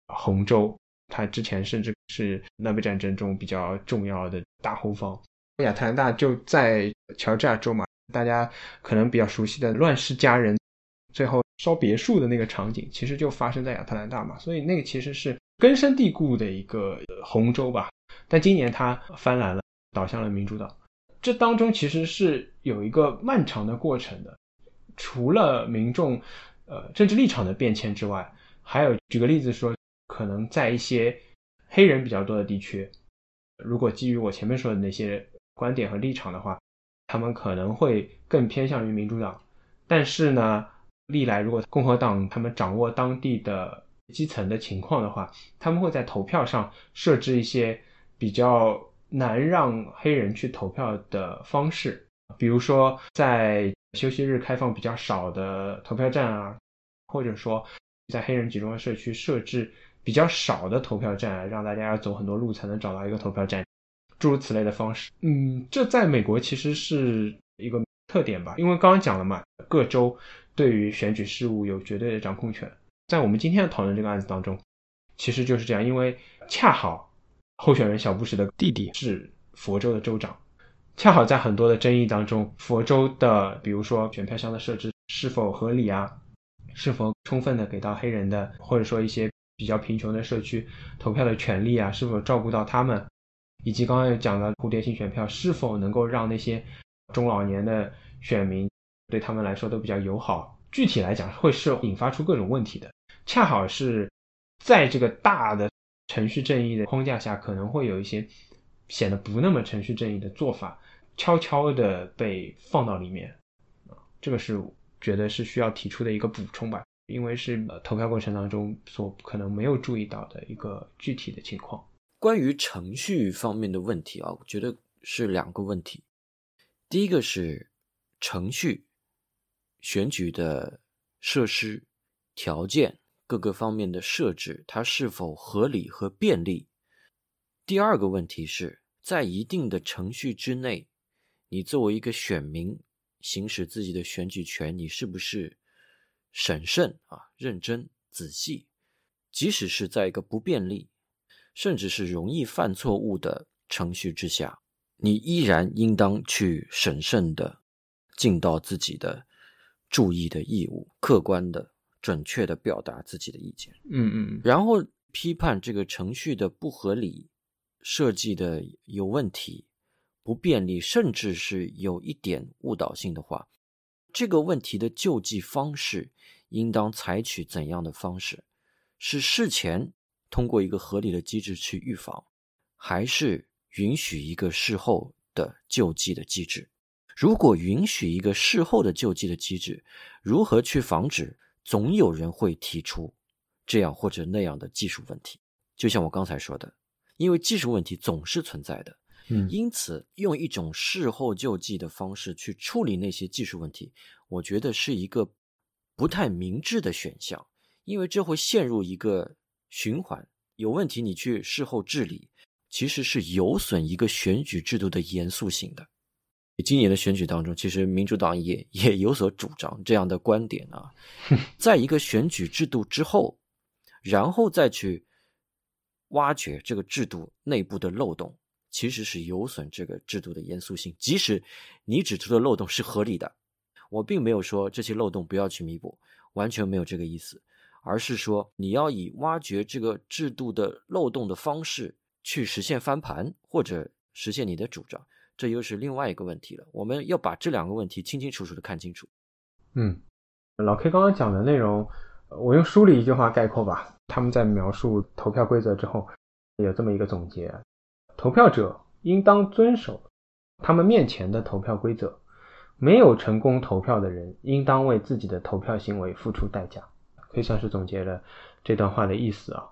[SPEAKER 1] 红州，它之前甚至是南北战争中比较重要的大后方。亚特兰大就在乔治亚州嘛，大家可能比较熟悉的乱世佳人，最后。烧别墅的那个场景，其实就发生在亚特兰大嘛，所以那个其实是根深蒂固的一个红州吧。但今年它翻蓝了，倒向了民主党，这当中其实是有一个漫长的过程的。除了民众呃政治立场的变迁之外，还有举个例子说，可能在一些黑人比较多的地区，如果基于我前面说的那些观点和立场的话，他们可能会更偏向于民主党，但是呢。历来，如果共和党他们掌握当地的基层的情况的话，他们会在投票上设置一些比较难让黑人去投票的方式，比如说在休息日开放比较少的投票站啊，或者说在黑人集中的社区设置比较少的投票站，让大家要走很多路才能找到一个投票站，诸如此类的方式。嗯，这在美国其实是一个特点吧，因为刚刚讲了嘛，各州。对于选举事务有绝对的掌控权，在我们今天的讨论这个案子当中，其实就是这样，因为恰好候选人小布什的弟弟是佛州的州长，恰好在很多的争议当中，佛州的比如说选票箱的设置是否合理啊，是否充分的给到黑人的或者说一些比较贫穷的社区投票的权利啊，是否照顾到他们，以及刚刚有讲的蝴蝶型选票是否能够让那些中老年的选民。对他们来说都比较友好。具体来讲，会是引发出各种问题的。恰好是在这个大的程序正义的框架下，可能会有一些显得不那么程序正义的做法，悄悄的被放到里面。啊，这个是觉得是需要提出的一个补充吧，因为是投票过程当中所可能没有注意到的一个具体的情况。
[SPEAKER 2] 关于程序方面的问题啊，我觉得是两个问题。第一个是程序。选举的设施条件各个方面的设置，它是否合理和便利？第二个问题是在一定的程序之内，你作为一个选民行使自己的选举权，你是不是审慎啊、认真、仔细？即使是在一个不便利，甚至是容易犯错误的程序之下，你依然应当去审慎的尽到自己的。注意的义务，客观的、准确的表达自己的意见。
[SPEAKER 1] 嗯嗯，
[SPEAKER 2] 然后批判这个程序的不合理、设计的有问题、不便利，甚至是有一点误导性的话，这个问题的救济方式应当采取怎样的方式？是事前通过一个合理的机制去预防，还是允许一个事后的救济的机制？如果允许一个事后的救济的机制，如何去防止？总有人会提出这样或者那样的技术问题。就像我刚才说的，因为技术问题总是存在的，
[SPEAKER 1] 嗯，
[SPEAKER 2] 因此用一种事后救济的方式去处理那些技术问题，我觉得是一个不太明智的选项，因为这会陷入一个循环。有问题你去事后治理，其实是有损一个选举制度的严肃性的。今年的选举当中，其实民主党也也有所主张这样的观点啊，在一个选举制度之后，然后再去挖掘这个制度内部的漏洞，其实是有损这个制度的严肃性。即使你指出的漏洞是合理的，我并没有说这些漏洞不要去弥补，完全没有这个意思，而是说你要以挖掘这个制度的漏洞的方式去实现翻盘，或者实现你的主张，这又是另外一个问题了。我们要把这两个问题清清楚楚的看清楚。
[SPEAKER 1] 嗯，老 K 刚刚讲的内容，我用书里一句话概括吧。他们在描述投票规则之后，有这么一个总结：投票者应当遵守他们面前的投票规则。没有成功投票的人，应当为自己的投票行为付出代价，可以算是总结了这段话的意思啊。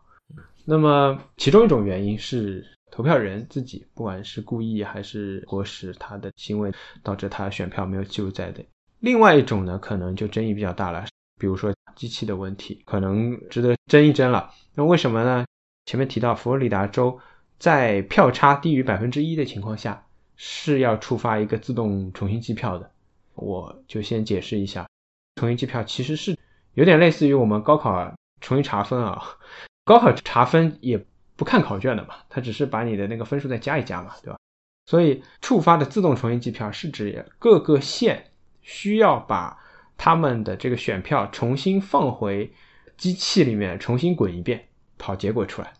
[SPEAKER 1] 那么，其中一种原因是投票人自己，不管是故意还是过失，他的行为导致他选票没有记录在内。另外一种呢，可能就争议比较大了，比如说机器的问题，可能值得争一争了。那为什么呢？前面提到佛罗里达州在票差低于百分之一的情况下，是要触发一个自动重新计票的。我就先解释一下，重新计票其实是有点类似于我们高考重新查分啊。高考查分也不看考卷的嘛，它只是把你的那个分数再加一加嘛，对吧？所以触发的自动重新计票是指各个县需要把他们的这个选票重新放回机器里面，重新滚一遍，跑结果出来。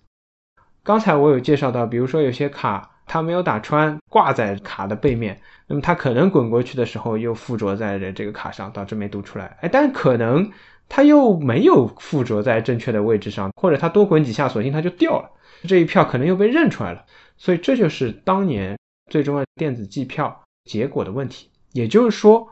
[SPEAKER 1] 刚才我有介绍到，比如说有些卡。它没有打穿，挂在卡的背面，那么它可能滚过去的时候又附着在了这个卡上，导致没读出来。哎，但可能它又没有附着在正确的位置上，或者它多滚几下，索性它就掉了，这一票可能又被认出来了。所以这就是当年最终的电子计票结果的问题。也就是说，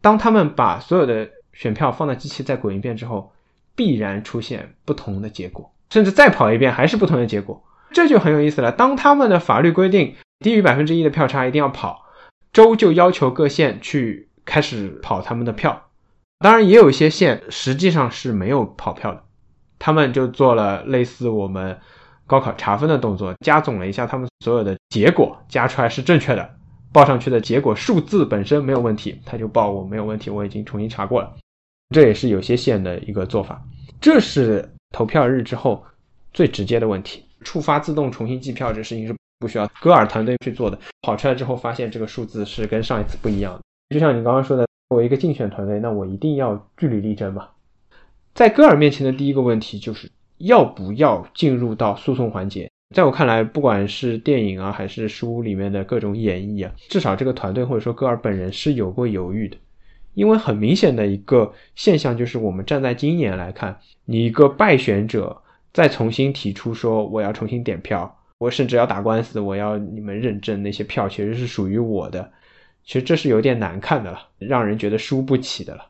[SPEAKER 1] 当他们把所有的选票放在机器再滚一遍之后，必然出现不同的结果，甚至再跑一遍还是不同的结果。这就很有意思了。当他们的法律规定低于百分之一的票差一定要跑，州就要求各县去开始跑他们的票。当然，也有一些县实际上是没有跑票的，他们就做了类似我们高考查分的动作，加总了一下他们所有的结果，加出来是正确的，报上去的结果数字本身没有问题，他就报我没有问题，我已经重新查过了。这也是有些县的一个做法。这是投票日之后最直接的问题。触发自动重新计票这事情是不需要戈尔团队去做的。跑出来之后发现这个数字是跟上一次不一样的，就像你刚刚说的，作为一个竞选团队，那我一定要据理力争嘛。在戈尔面前的第一个问题就是要不要进入到诉讼环节。在我看来，不管是电影啊还是书里面的各种演绎啊，至少这个团队或者说戈尔本人是有过犹豫的，因为很明显的一个现象就是，我们站在今年来看，你一个败选者。再重新提出说我要重新点票，我甚至要打官司，我要你们认证那些票其实是属于我的。其实这是有点难看的了，让人觉得输不起的了。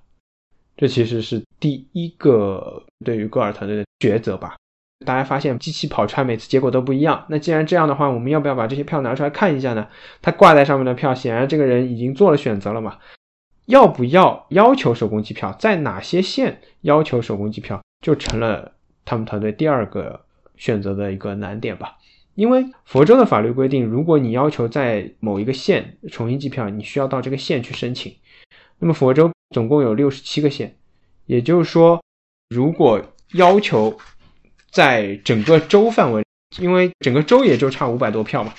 [SPEAKER 1] 这其实是第一个对于戈尔团队的抉择吧。大家发现机器跑出来每次结果都不一样，那既然这样的话，我们要不要把这些票拿出来看一下呢？他挂在上面的票，显然这个人已经做了选择了嘛？要不要要求手工计票？在哪些县要求手工计票，就成了。他们团队第二个选择的一个难点吧，因为佛州的法律规定，如果你要求在某一个县重新计票，你需要到这个县去申请。那么佛州总共有六十七个县，也就是说，如果要求在整个州范围，因为整个州也就差五百多票嘛，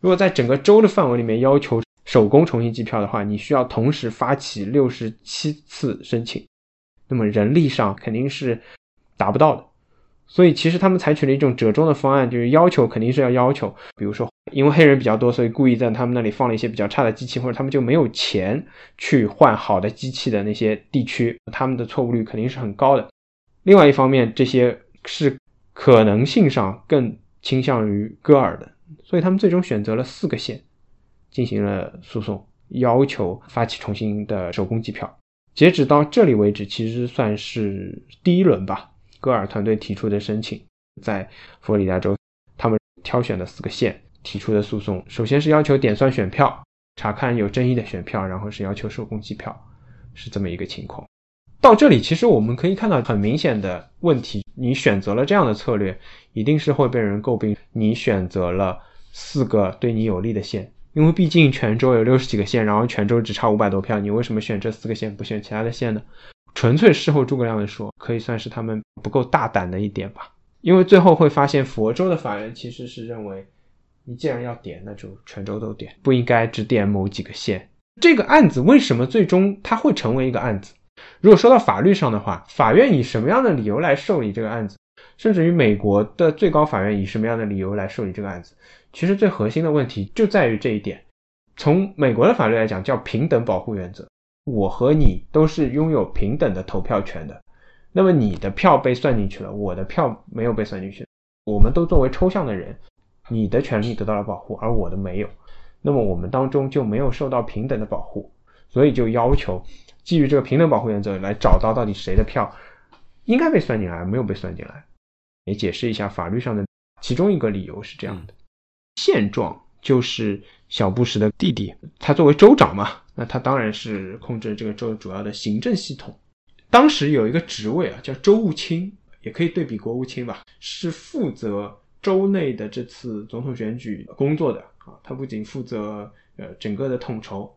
[SPEAKER 1] 如果在整个州的范围里面要求手工重新计票的话，你需要同时发起六十七次申请，那么人力上肯定是达不到的。所以其实他们采取了一种折中的方案，就是要求肯定是要要求，比如说因为黑人比较多，所以故意在他们那里放了一些比较差的机器，或者他们就没有钱去换好的机器的那些地区，他们的错误率肯定是很高的。另外一方面，这些是可能性上更倾向于戈尔的，所以他们最终选择了四个县进行了诉讼，要求发起重新的手工计票。截止到这里为止，其实算是第一轮吧。戈尔团队提出的申请，在佛罗里达州，他们挑选的四个县提出的诉讼，首先是要求点算选票，查看有争议的选票，然后是要求手工计票，是这么一个情况。到这里，其实我们可以看到很明显的问题：你选择了这样的策略，一定是会被人诟病。你选择了四个对你有利的县，因为毕竟泉州有六十几个县，然后泉州只差五百多票，你为什么选这四个县，不选其他的县呢？纯粹事后诸葛亮的说，可以算是他们不够大胆的一点吧。因为最后会发现，佛州的法院其实是认为，你既然要点，那就全州都点，不应该只点某几个县。这个案子为什么最终它会成为一个案子？如果说到法律上的话，法院以什么样的理由来受理这个案子，甚至于美国的最高法院以什么样的理由来受理这个案子，其实最核心的问题就在于这一点。从美国的法律来讲，叫平等保护原则，我和你都是拥有平等的投票权的。那么你的票被算进去了，我的票没有被算进去，我们都作为抽象的人，你的权利得到了保护，而我的没有，那么我们当中就没有受到平等的保护，所以就要求基于这个平等保护原则来找到到底谁的票应该被算进来，没有被算进来。也解释一下法律上的其中一个理由是这样的：现状就是小布什的弟弟，他作为州长嘛，那他当然是控制这个州主要的行政系统。当时有一个职位啊，叫州务卿，也可以对比国务卿吧，是负责州内的这次总统选举工作的啊。他不仅负责呃整个的统筹，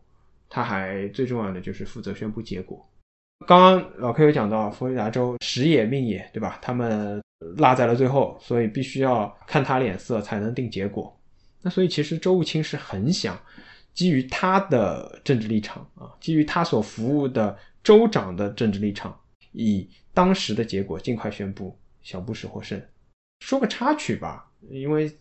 [SPEAKER 1] 他还最重要的就是负责宣布结果。刚刚老 K 有讲到，佛罗里达州时也命也，对吧？他们落在了最后，所以必须要看他脸色才能定结果。那所以其实周务卿是很想基于他的政治立场啊，基于他所服务的。州长的政治立场，以当时的结果尽快宣布小布什获胜。说个插曲吧，因为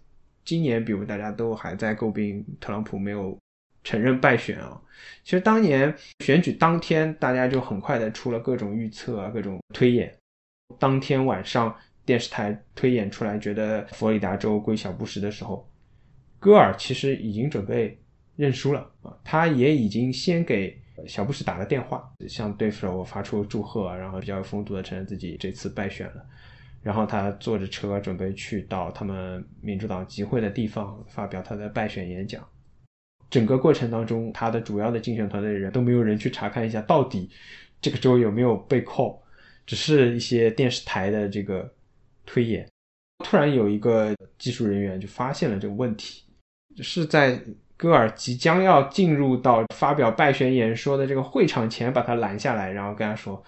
[SPEAKER 1] 今年比如大家都还在诟病特朗普没有承认败选啊。其实当年选举当天，大家就很快的出了各种预测啊，各种推演。当天晚上电视台推演出来，觉得佛罗里达州归小布什的时候，戈尔其实已经准备认输了啊，他也已经先给。小布什打了电话，向对手发出祝贺，然后比较有风度的承认自己这次败选了。然后他坐着车准备去到他们民主党集会的地方发表他的败选演讲。整个过程当中，他的主要的竞选团队的人都没有人去查看一下到底这个州有没有被扣，只是一些电视台的这个推演。突然有一个技术人员就发现了这个问题，是在。戈尔即将要进入到发表败选演说的这个会场前，把他拦下来，然后跟他说：“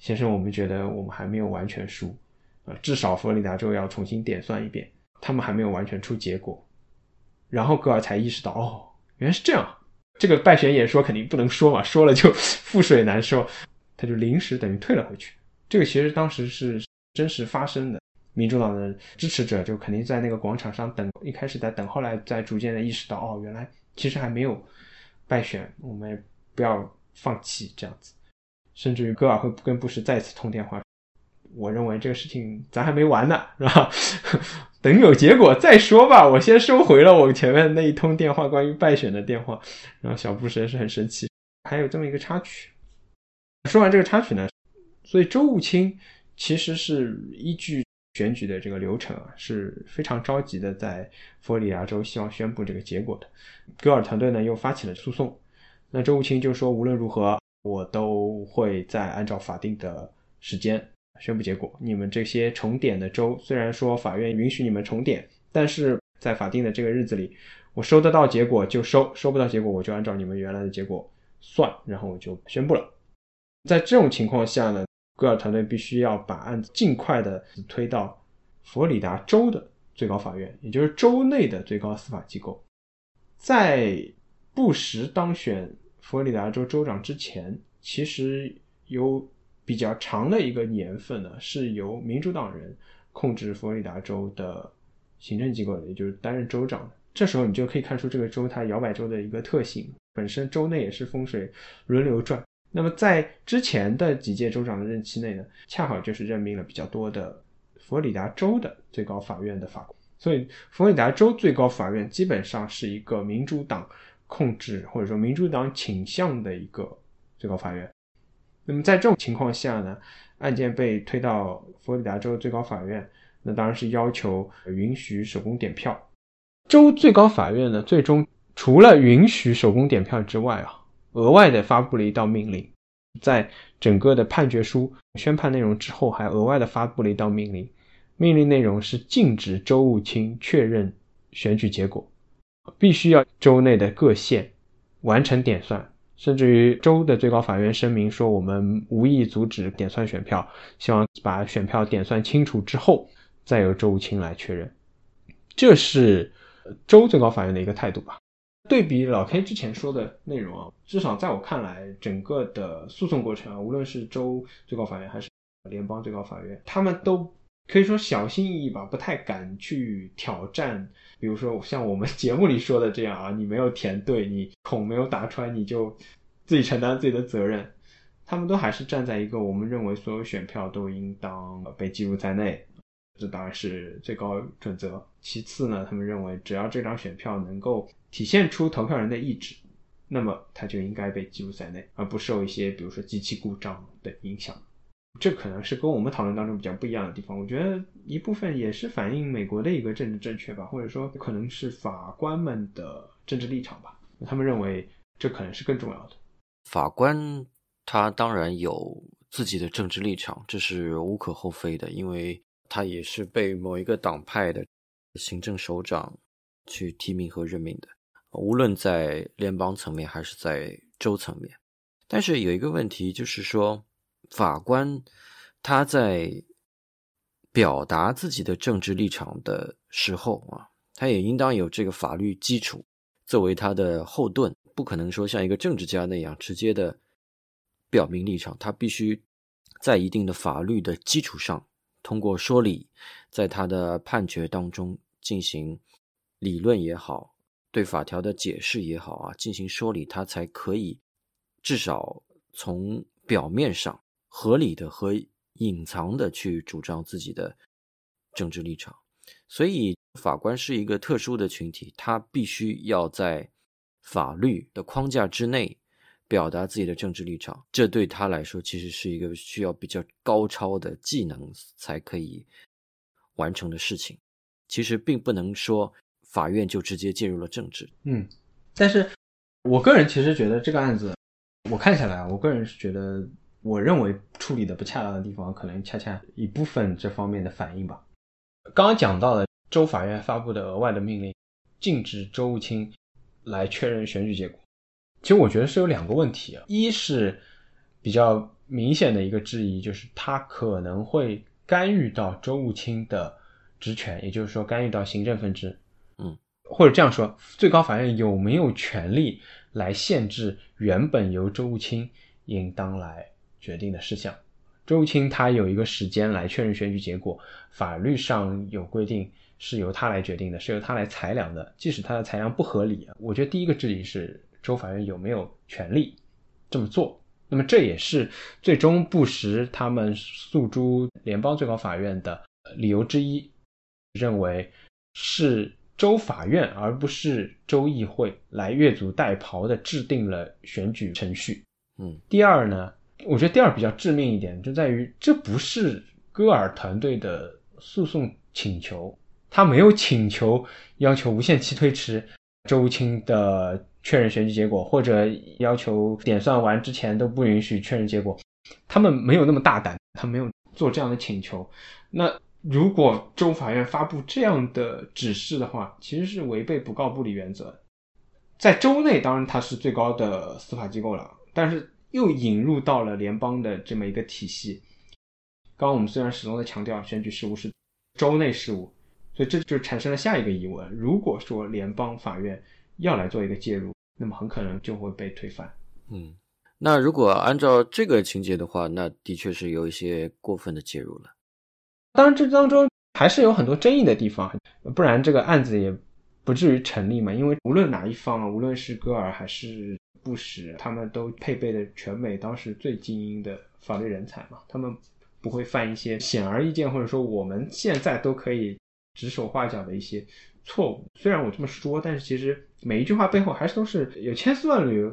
[SPEAKER 1] 先生，我们觉得我们还没有完全输，啊，至少佛罗里达州要重新点算一遍，他们还没有完全出结果。”然后戈尔才意识到，哦，原来是这样，这个败选演说肯定不能说嘛，说了就 [LAUGHS] 覆水难收，他就临时等于退了回去。这个其实当时是真实发生的。民主党的支持者就肯定在那个广场上等，一开始在等，后来在逐渐的意识到，哦，原来其实还没有败选，我们不要放弃这样子。甚至于戈尔会跟布什再次通电话，我认为这个事情咱还没完呢，是吧？等有结果再说吧。我先收回了我前面那一通电话关于败选的电话。然后小布什是很生气。还有这么一个插曲。说完这个插曲呢，所以周务清其实是依据。选举的这个流程啊是非常着急的，在佛罗里达州希望宣布这个结果的。戈尔团队呢又发起了诉讼，那周务清就说无论如何我都会在按照法定的时间宣布结果。你们这些重点的州虽然说法院允许你们重点，但是在法定的这个日子里，我收得到结果就收，收不到结果我就按照你们原来的结果算，然后我就宣布了。在这种情况下呢？戈尔团队必须要把案子尽快的推到佛罗里达州的最高法院，也就是州内的最高司法机构。在布什当选佛罗里达州州长之前，其实有比较长的一个年份呢，是由民主党人控制佛罗里达州的行政机构，也就是担任州长。这时候你就可以看出这个州它摇摆州的一个特性，本身州内也是风水轮流转。那么在之前的几届州长的任期内呢，恰好就是任命了比较多的佛罗里达州的最高法院的法官，所以佛罗里达州最高法院基本上是一个民主党控制或者说民主党倾向的一个最高法院。那么在这种情况下呢，案件被推到佛罗里达州最高法院，那当然是要求允许手工点票。州最高法院呢，最终除了允许手工点票之外啊。额外的发布了一道命令，在整个的判决书宣判内容之后，还额外的发布了一道命令。命令内容是禁止州务卿确认选举结果，必须要州内的各县完成点算，甚至于州的最高法院声明说，我们无意阻止点算选票，希望把选票点算清楚之后，再由州务卿来确认。这是州最高法院的一个态度吧。对比老 K 之前说的内容啊，至少在我看来，整个的诉讼过程啊，无论是州最高法院还是联邦最高法院，他们都可以说小心翼翼吧，不太敢去挑战。比如说像我们 [LAUGHS] 节目里说的这样啊，你没有填对，你孔没有打穿，你就自己承担自己的责任。他们都还是站在一个我们认为所有选票都应当被记录在内。这当然是最高准则。其次呢，他们认为只要这张选票能够体现出投票人的意志，那么它就应该被记录在内，而不受一些比如说机器故障的影响。这可能是跟我们讨论当中比较不一样的地方。我觉得一部分也是反映美国的一个政治正确吧，或者说可能是法官们的政治立场吧。他们认为这可能是更重要的。
[SPEAKER 2] 法官他当然有自己的政治立场，这是无可厚非的，因为。他也是被某一个党派的行政首长去提名和任命的，无论在联邦层面还是在州层面。但是有一个问题，就是说法官他在表达自己的政治立场的时候啊，他也应当有这个法律基础作为他的后盾，不可能说像一个政治家那样直接的表明立场，他必须在一定的法律的基础上。通过说理，在他的判决当中进行理论也好，对法条的解释也好啊，进行说理，他才可以至少从表面上合理的和隐藏的去主张自己的政治立场。所以，法官是一个特殊的群体，他必须要在法律的框架之内。表达自己的政治立场，这对他来说其实是一个需要比较高超的技能才可以完成的事情。其实并不能说法院就直接介入了政治。
[SPEAKER 1] 嗯，但是我个人其实觉得这个案子，我看下来，我个人是觉得，我认为处理的不恰当的地方，可能恰恰一部分这方面的反应吧。刚刚讲到了州法院发布的额外的命令，禁止州务卿来确认选举结果。其实我觉得是有两个问题啊，一是比较明显的一个质疑，就是他可能会干预到州务卿的职权，也就是说干预到行政分支，
[SPEAKER 2] 嗯，
[SPEAKER 1] 或者这样说，最高法院有没有权利来限制原本由州务卿应当来决定的事项？周青他有一个时间来确认选举结果，法律上有规定是由他来决定的，是由他来裁量的，即使他的裁量不合理，我觉得第一个质疑是。州法院有没有权利这么做？那么这也是最终布什他们诉诸联邦最高法院的理由之一，认为是州法院而不是州议会来越俎代庖的制定了选举程序。
[SPEAKER 2] 嗯，
[SPEAKER 1] 第二呢，我觉得第二比较致命一点就在于这不是戈尔团队的诉讼请求，他没有请求要求无限期推迟州务卿的。确认选举结果，或者要求点算完之前都不允许确认结果，他们没有那么大胆，他没有做这样的请求。那如果州法院发布这样的指示的话，其实是违背不告不理原则。在州内，当然它是最高的司法机构了，但是又引入到了联邦的这么一个体系。刚刚我们虽然始终在强调选举事务是州内事务，所以这就产生了下一个疑问：如果说联邦法院要来做一个介入，那么很可能就会被推翻。
[SPEAKER 2] 嗯，那如果按照这个情节的话，那的确是有一些过分的介入了。
[SPEAKER 1] 当然，这当中还是有很多争议的地方，不然这个案子也不至于成立嘛。因为无论哪一方，无论是戈尔还是布什，他们都配备的全美当时最精英的法律人才嘛，他们不会犯一些显而易见或者说我们现在都可以指手画脚的一些。错误，虽然我这么说，但是其实每一句话背后还是都是有千丝万缕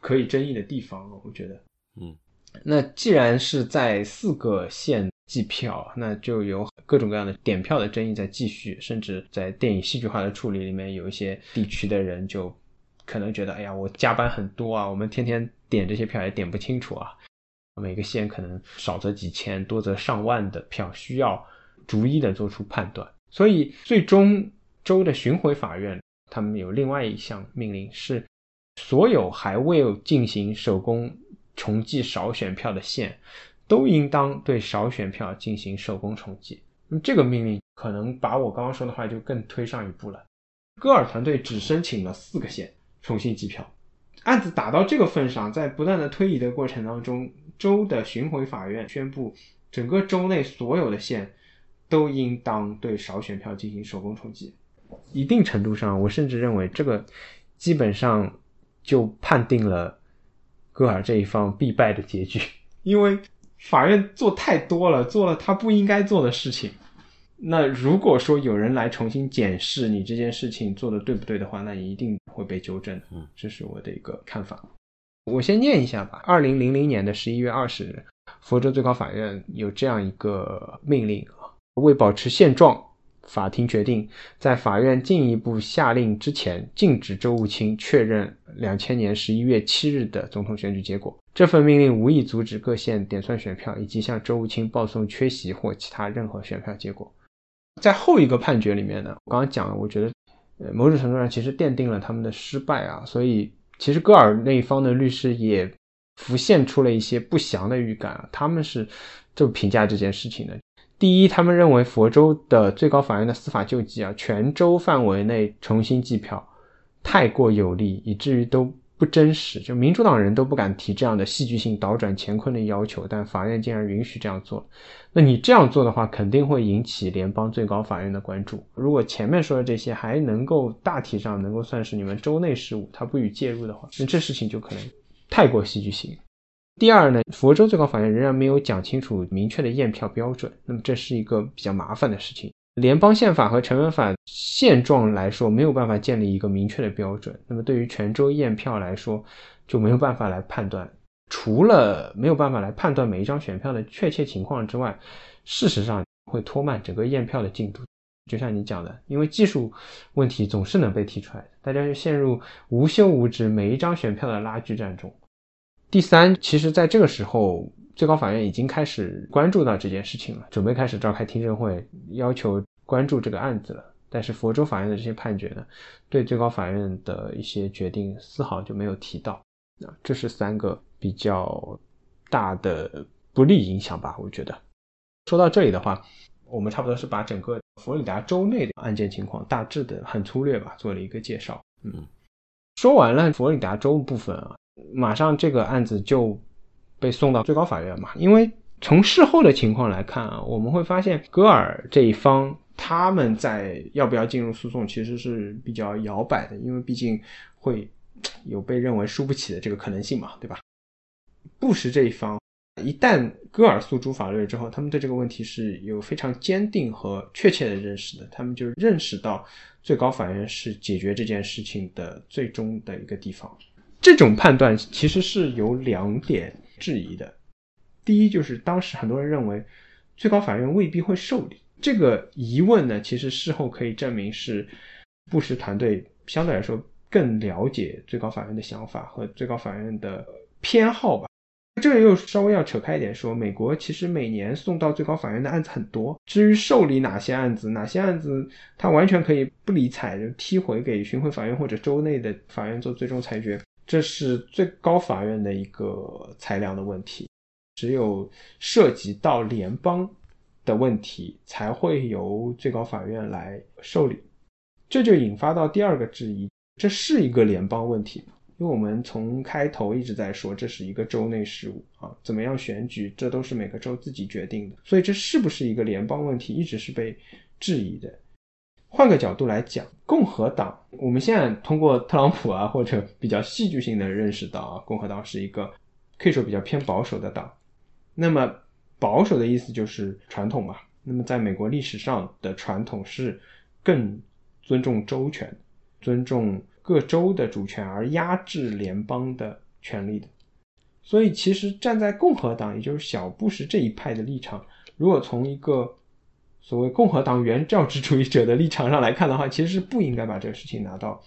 [SPEAKER 1] 可以争议的地方。我觉得，
[SPEAKER 2] 嗯，
[SPEAKER 1] 那既然是在四个县计票，那就有各种各样的点票的争议在继续，甚至在电影戏剧化的处理里面，有一些地区的人就可能觉得，哎呀，我加班很多啊，我们天天点这些票也点不清楚啊，每个县可能少则几千，多则上万的票，需要逐一的做出判断，所以最终。州的巡回法院，他们有另外一项命令，是所有还未有进行手工重计少选票的县，都应当对少选票进行手工重计。那么这个命令可能把我刚刚说的话就更推上一步了。戈尔团队只申请了四个县重新计票。案子打到这个份上，在不断的推移的过程当中，州的巡回法院宣布，整个州内所有的县都应当对少选票进行手工重计。一定程度上，我甚至认为这个基本上就判定了戈尔这一方必败的结局，因为法院做太多了，做了他不应该做的事情。那如果说有人来重新检视你这件事情做的对不对的话，那你一定会被纠正。嗯，这是我的一个看法。我先念一下吧。二零零零年的十一月二十日，佛州最高法院有这样一个命令啊，为保持现状，法庭决定在法院进一步下令之前，禁止周务清确认两千年十一月七日的总统选举结果。这份命令无意阻止各县点算选票，以及向周务清报送缺席或其他任何选票结果。在后一个判决里面呢，我刚刚讲了，我觉得，呃，某种程度上其实奠定了他们的失败啊，所以其实戈尔那一方的律师也浮现出了一些不祥的预感啊，他们是这么评价这件事情的：第一，他们认为佛州的最高法院的司法救济啊，全州范围内重新计票太过有利，以至于都。不真实，就民主党人都不敢提这样的戏剧性倒转乾坤的要求，但法院竟然允许这样做。那你这样做的话，肯定会引起联邦最高法院的关注。如果前面说的这些还能够大体上能够算是你们州内事务，他不予介入的话，那这事情就可能太过戏剧性。第二呢，佛州最高法院仍然没有讲清楚明确的验票标准，那么这是一个比较麻烦的事情。联邦宪法和成文法现状来说，没有办法建立一个明确的标准。那么对于全州验票来说，就没有办法来判断。除了没有办法来判断每一张选票的确切情况之外，事实上会拖慢整个验票的进度。就像你讲的，因为技术问题总是能被提出来的，大家就陷入无休无止每一张选票的拉锯战中。第三，其实在这个时候。最高法院已经开始关注到这件事情了，准备开始召开听证会，要求关注这个案子了。但是佛州法院的这些判决呢，对最高法院的一些决定丝毫就没有提到。啊，这是三个比较大的不利影响吧？我觉得。说到这里的话，我们差不多是把整个佛罗里达州内的案件情况大致的很粗略吧做了一个介绍。嗯，说完了佛罗里达州部分啊，马上这个案子就。被送到最高法院嘛？因为从事后的情况来看啊，我们会发现戈尔这一方他们在要不要进入诉讼其实是比较摇摆的，因为毕竟会有被认为输不起的这个可能性嘛，对吧？布什这一方一旦戈尔诉诸法律之后，他们对这个问题是有非常坚定和确切的认识的，他们就认识到最高法院是解决这件事情的最终的一个地方。这种判断其实是有两点。质疑的，第一就是当时很多人认为最高法院未必会受理这个疑问呢，其实事后可以证明是布什团队相对来说更了解最高法院的想法和最高法院的偏好吧。这个又稍微要扯开一点说，美国其实每年送到最高法院的案子很多，至于受理哪些案子，哪些案子他完全可以不理睬，就踢回给巡回法院或者州内的法院做最终裁决。这是最高法院的一个裁量的问题，只有涉及到联邦的问题，才会由最高法院来受理。这就引发到第二个质疑：这是一个联邦问题吗？因为我们从开头一直在说，这是一个州内事务啊，怎么样选举，这都是每个州自己决定的。所以，这是不是一个联邦问题，一直是被质疑的。换个角度来讲，共和党，我们现在通过特朗普啊，或者比较戏剧性的认识到啊，共和党是一个可以说比较偏保守的党。那么保守的意思就是传统嘛。那么在美国历史上的传统是更尊重州权，尊重各州的主权而压制联邦的权利的。所以其实站在共和党，也就是小布什这一派的立场，如果从一个所谓共和党原教旨主义者的立场上来看的话，其实是不应该把这个事情拿到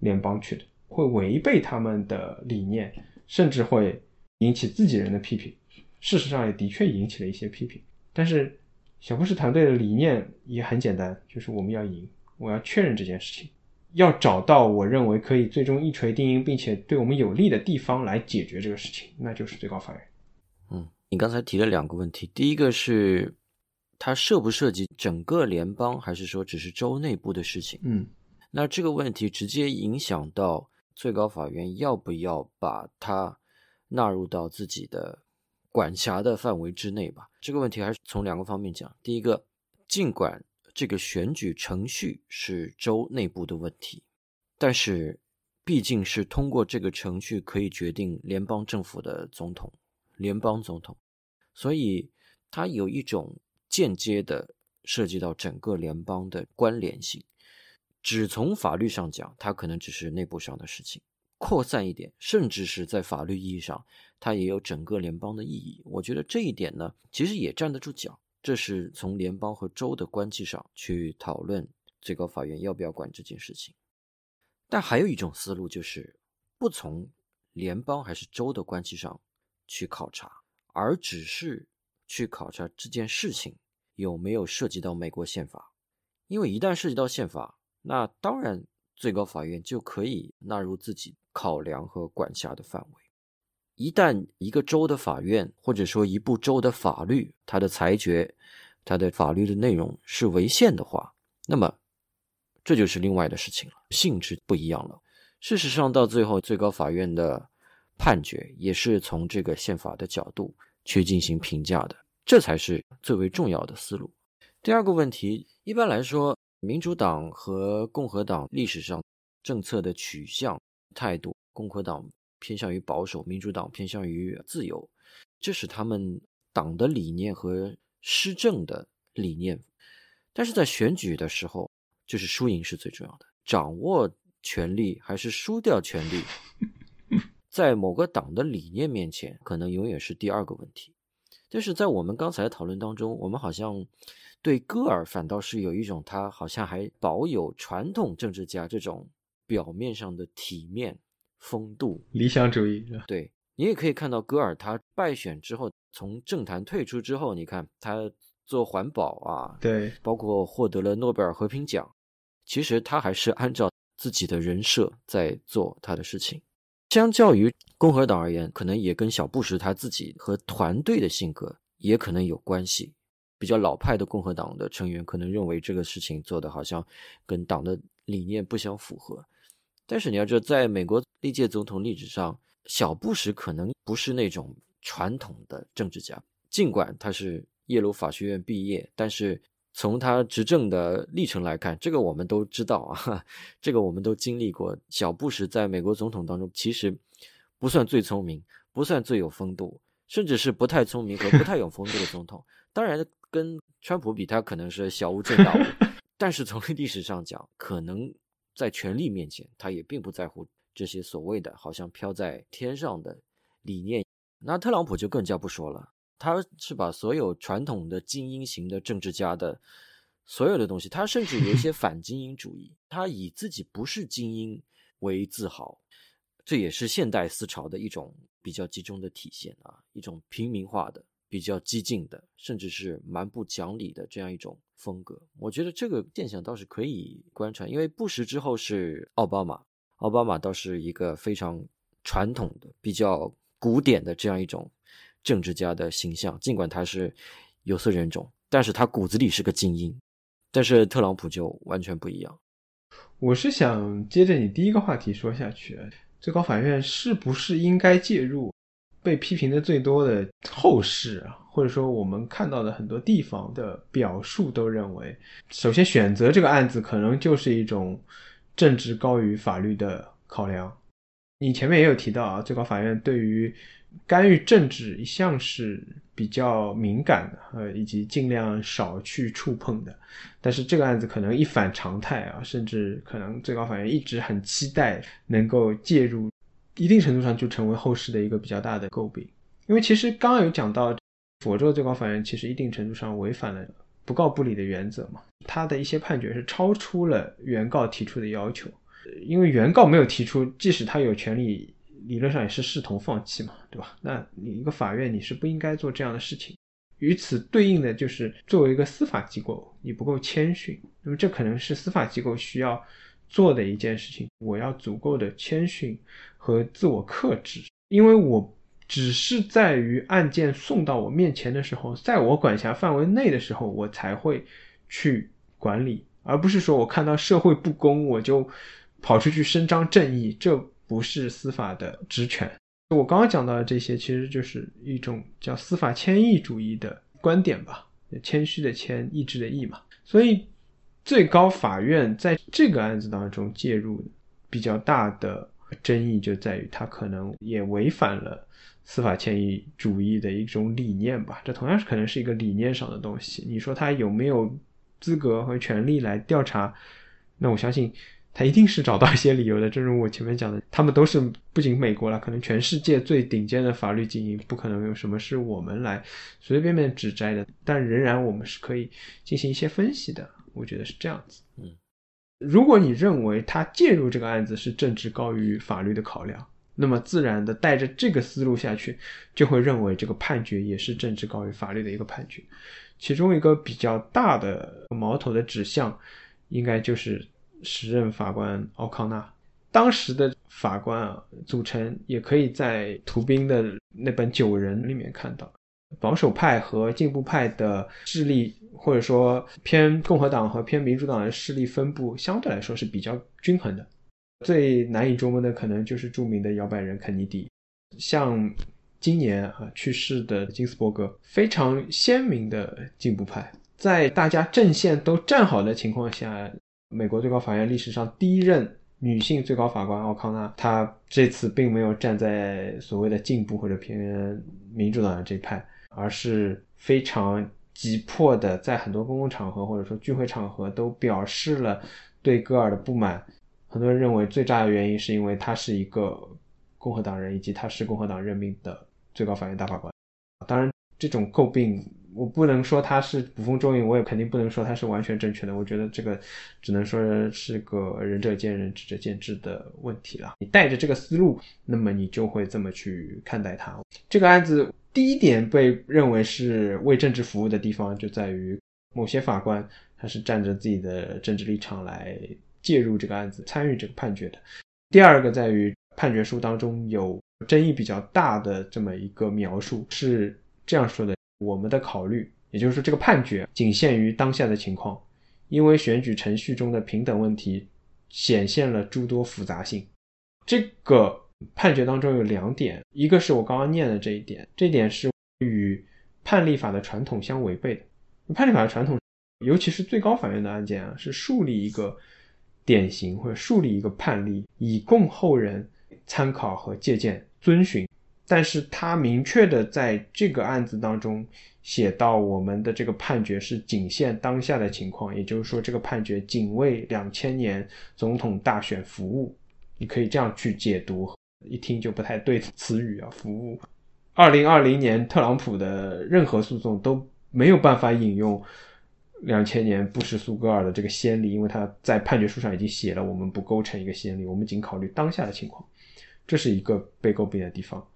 [SPEAKER 1] 联邦去的，会违背他们的理念，甚至会引起自己人的批评。事实上也的确引起了一些批评。但是小布什团队的理念也很简单，就是我们要赢，我要确认这件事情，要找到我认为可以最终一锤定音，并且对我们有利的地方来解决这个事情，那就是最高法院。
[SPEAKER 2] 嗯，你刚才提了两个问题，第一个是。它涉不涉及整个联邦，还是说只是州内部的事情？
[SPEAKER 1] 嗯，
[SPEAKER 2] 那这个问题直接影响到最高法院要不要把它纳入到自己的管辖的范围之内吧？这个问题还是从两个方面讲。第一个，尽管这个选举程序是州内部的问题，但是毕竟是通过这个程序可以决定联邦政府的总统，联邦总统，所以它有一种间接的涉及到整个联邦的关联性。只从法律上讲，它可能只是内部上的事情；扩散一点，甚至是在法律意义上，它也有整个联邦的意义。我觉得这一点呢，其实也站得住脚。这是从联邦和州的关系上去讨论最高法院要不要管这件事情。但还有一种思路，就是不从联邦还是州的关系上去考察，而只是去考察这件事情有没有涉及到美国宪法。因为一旦涉及到宪法，那当然，最高法院就可以纳入自己考量和管辖的范围。一旦一个州的法院或者说一部州的法律，它的裁决、它的法律的内容是违宪的话，那么这就是另外的事情了，性质不一样了。事实上，到最后，最高法院的判决也是从这个宪法的角度去进行评价的，这才是最为重要的思路。第二个问题，一般来说。民主党和共和党历史上政策的取向态度，共和党偏向于保守，民主党偏向于自由，这是他们党的理念和施政的理念。但是在选举的时候，就是输赢是最重要的，掌握权力还是输掉权力，[LAUGHS] 在某个党的理念面前，可能永远是第二个问题。但是在我们刚才的讨论当中，我们好像。对戈尔反倒是有一种，他好像还保有传统政治家这种表面上的体面风度、
[SPEAKER 1] 理想主义。
[SPEAKER 2] 对你也可以看到，戈尔他败选之后，从政坛退出之后，你看他做环保啊，
[SPEAKER 1] 对，
[SPEAKER 2] 包括获得了诺贝尔和平奖，其实他还是按照自己的人设在做他的事情。相较于共和党而言，可能也跟小布什他自己和团队的性格也可能有关系。比较老派的共和党的成员可能认为这个事情做的好像跟党的理念不相符合，但是你要知道，在美国历届总统历史上，小布什可能不是那种传统的政治家，尽管他是耶鲁法学院毕业，但是从他执政的历程来看，这个我们都知道啊，[LAUGHS] 这个我们都经历过。小布什在美国总统当中其实不算最聪明，不算最有风度，甚至是不太聪明和不太有风度的总统。当然。跟川普比，他可能是小巫见大巫，[LAUGHS] 但是从历史上讲，可能在权力面前，他也并不在乎这些所谓的好像飘在天上的理念。那特朗普就更加不说了，他是把所有传统的精英型的政治家的所有的东西，他甚至有一些 [LAUGHS] 反精英主义，他以自己不是精英为自豪，这也是现代思潮的一种比较集中的体现啊，一种平民化的。比较激进的，甚至是蛮不讲理的这样一种风格，我觉得这个现象倒是可以观察。因为布什之后是奥巴马，奥巴马倒是一个非常传统的、比较古典的这样一种政治家的形象。尽管他是有色人种，但是他骨子里是个精英。但是特朗普就完全不一样。
[SPEAKER 1] 我是想接着你第一个话题说下去，最高法院是不是应该介入？被批评的最多的后事啊，或者说我们看到的很多地方的表述都认为，首先选择这个案子可能就是一种政治高于法律的考量。你前面也有提到啊，最高法院对于干预政治一向是比较敏感的，呃，以及尽量少去触碰的。但是这个案子可能一反常态啊，甚至可能最高法院一直很期待能够介入。一定程度上就成为后世的一个比较大的诟病，因为其实刚刚有讲到，佛州最高法院其实一定程度上违反了不告不理的原则嘛，他的一些判决是超出了原告提出的要求，因为原告没有提出，即使他有权利，理论上也是视同放弃嘛，对吧？那你一个法院你是不应该做这样的事情，与此对应的就是作为一个司法机构，你不够谦逊，那么这可能是司法机构需要做的一件事情，我要足够的谦逊。和自我克制，因为我只是在于案件送到我面前的时候，在我管辖范围内的时候，我才会去管理而不是说我看到社会不公我就跑出去伸张正义，这不是司法的职权。我刚刚讲到的这些，其实就是一种叫司法谦抑主义的观点吧，谦虚的谦，意志的意嘛。所以，最高法院在这个案子当中介入比较大的争议就在于，它可能也违反了司法谦抑主义的一种理念吧。这同样是可能是一个理念上的东西。你说他有没有资格和权利来调查？那我相信。他一定是找到一些理由的，正如我前面讲的，他们都是不仅美国了，可能全世界最顶尖的法律精英，不可能有什么是我们来随随便便指摘的。但仍然我们是可以进行一些分析的，我觉得是这样子。
[SPEAKER 2] 嗯，
[SPEAKER 1] 如果你认为他介入这个案子是政治高于法律的考量，那么自然的带着这个思路下去，就会认为这个判决也是政治高于法律的一个判决。其中一个比较大的矛头的指向，应该就是。时任法官奥康纳，当时的法官啊组成也可以在图宾的那本《九人》里面看到，保守派和进步派的势力，或者说偏共和党和偏民主党的势力分布相对来说是比较均衡的。最难以捉摸的可能就是著名的摇摆人肯尼迪，像今年啊去世的金斯伯格，非常鲜明的进步派，在大家阵线都站好的情况下。美国最高法院历史上第一任女性最高法官奥康纳，她这次并没有站在所谓的进步或者偏民主党的这一派，而是非常急迫的在很多公共场合或者说聚会场合都表示了对戈尔的不满。很多人认为最大的原因是因为他是一个共和党人，以及他是共和党任命的最高法院大法官。当然，这种诟病。我不能说他是捕风捉影，我也肯定不能说他是完全正确的。我觉得这个只能说是个仁者见仁，智者见智的问题了。你带着这个思路，那么你就会这么去看待它。这个案子第一点被认为是为政治服务的地方，就在于某些法官他是站着自己的政治立场来介入这个案子、参与这个判决的。第二个在于判决书当中有争议比较大的这么一个描述，是这样说的。我们的考虑，也就是说，这个判决仅限于当下的情况，因为选举程序中的平等问题显现了诸多复杂性。这个判决当中有两点，一个是我刚刚念的这一点，这一点是与判例法的传统相违背的。判例法的传统，尤其是最高法院的案件啊，是树立一个典型或者树立一个判例，以供后人参考和借鉴、遵循。但是他明确的在这个案子当中写到，我们的这个判决是仅限当下的情况，也就是说，这个判决仅为两千年总统大选服务。你可以这样去解读，一听就不太对词语啊，服务。二零二零年特朗普的任何诉讼都没有办法引用两千年布什苏格尔的这个先例，因为他在判决书上已经写了，我们不构成一个先例，我们仅考虑当下的情况，这是一个被诟病的地方。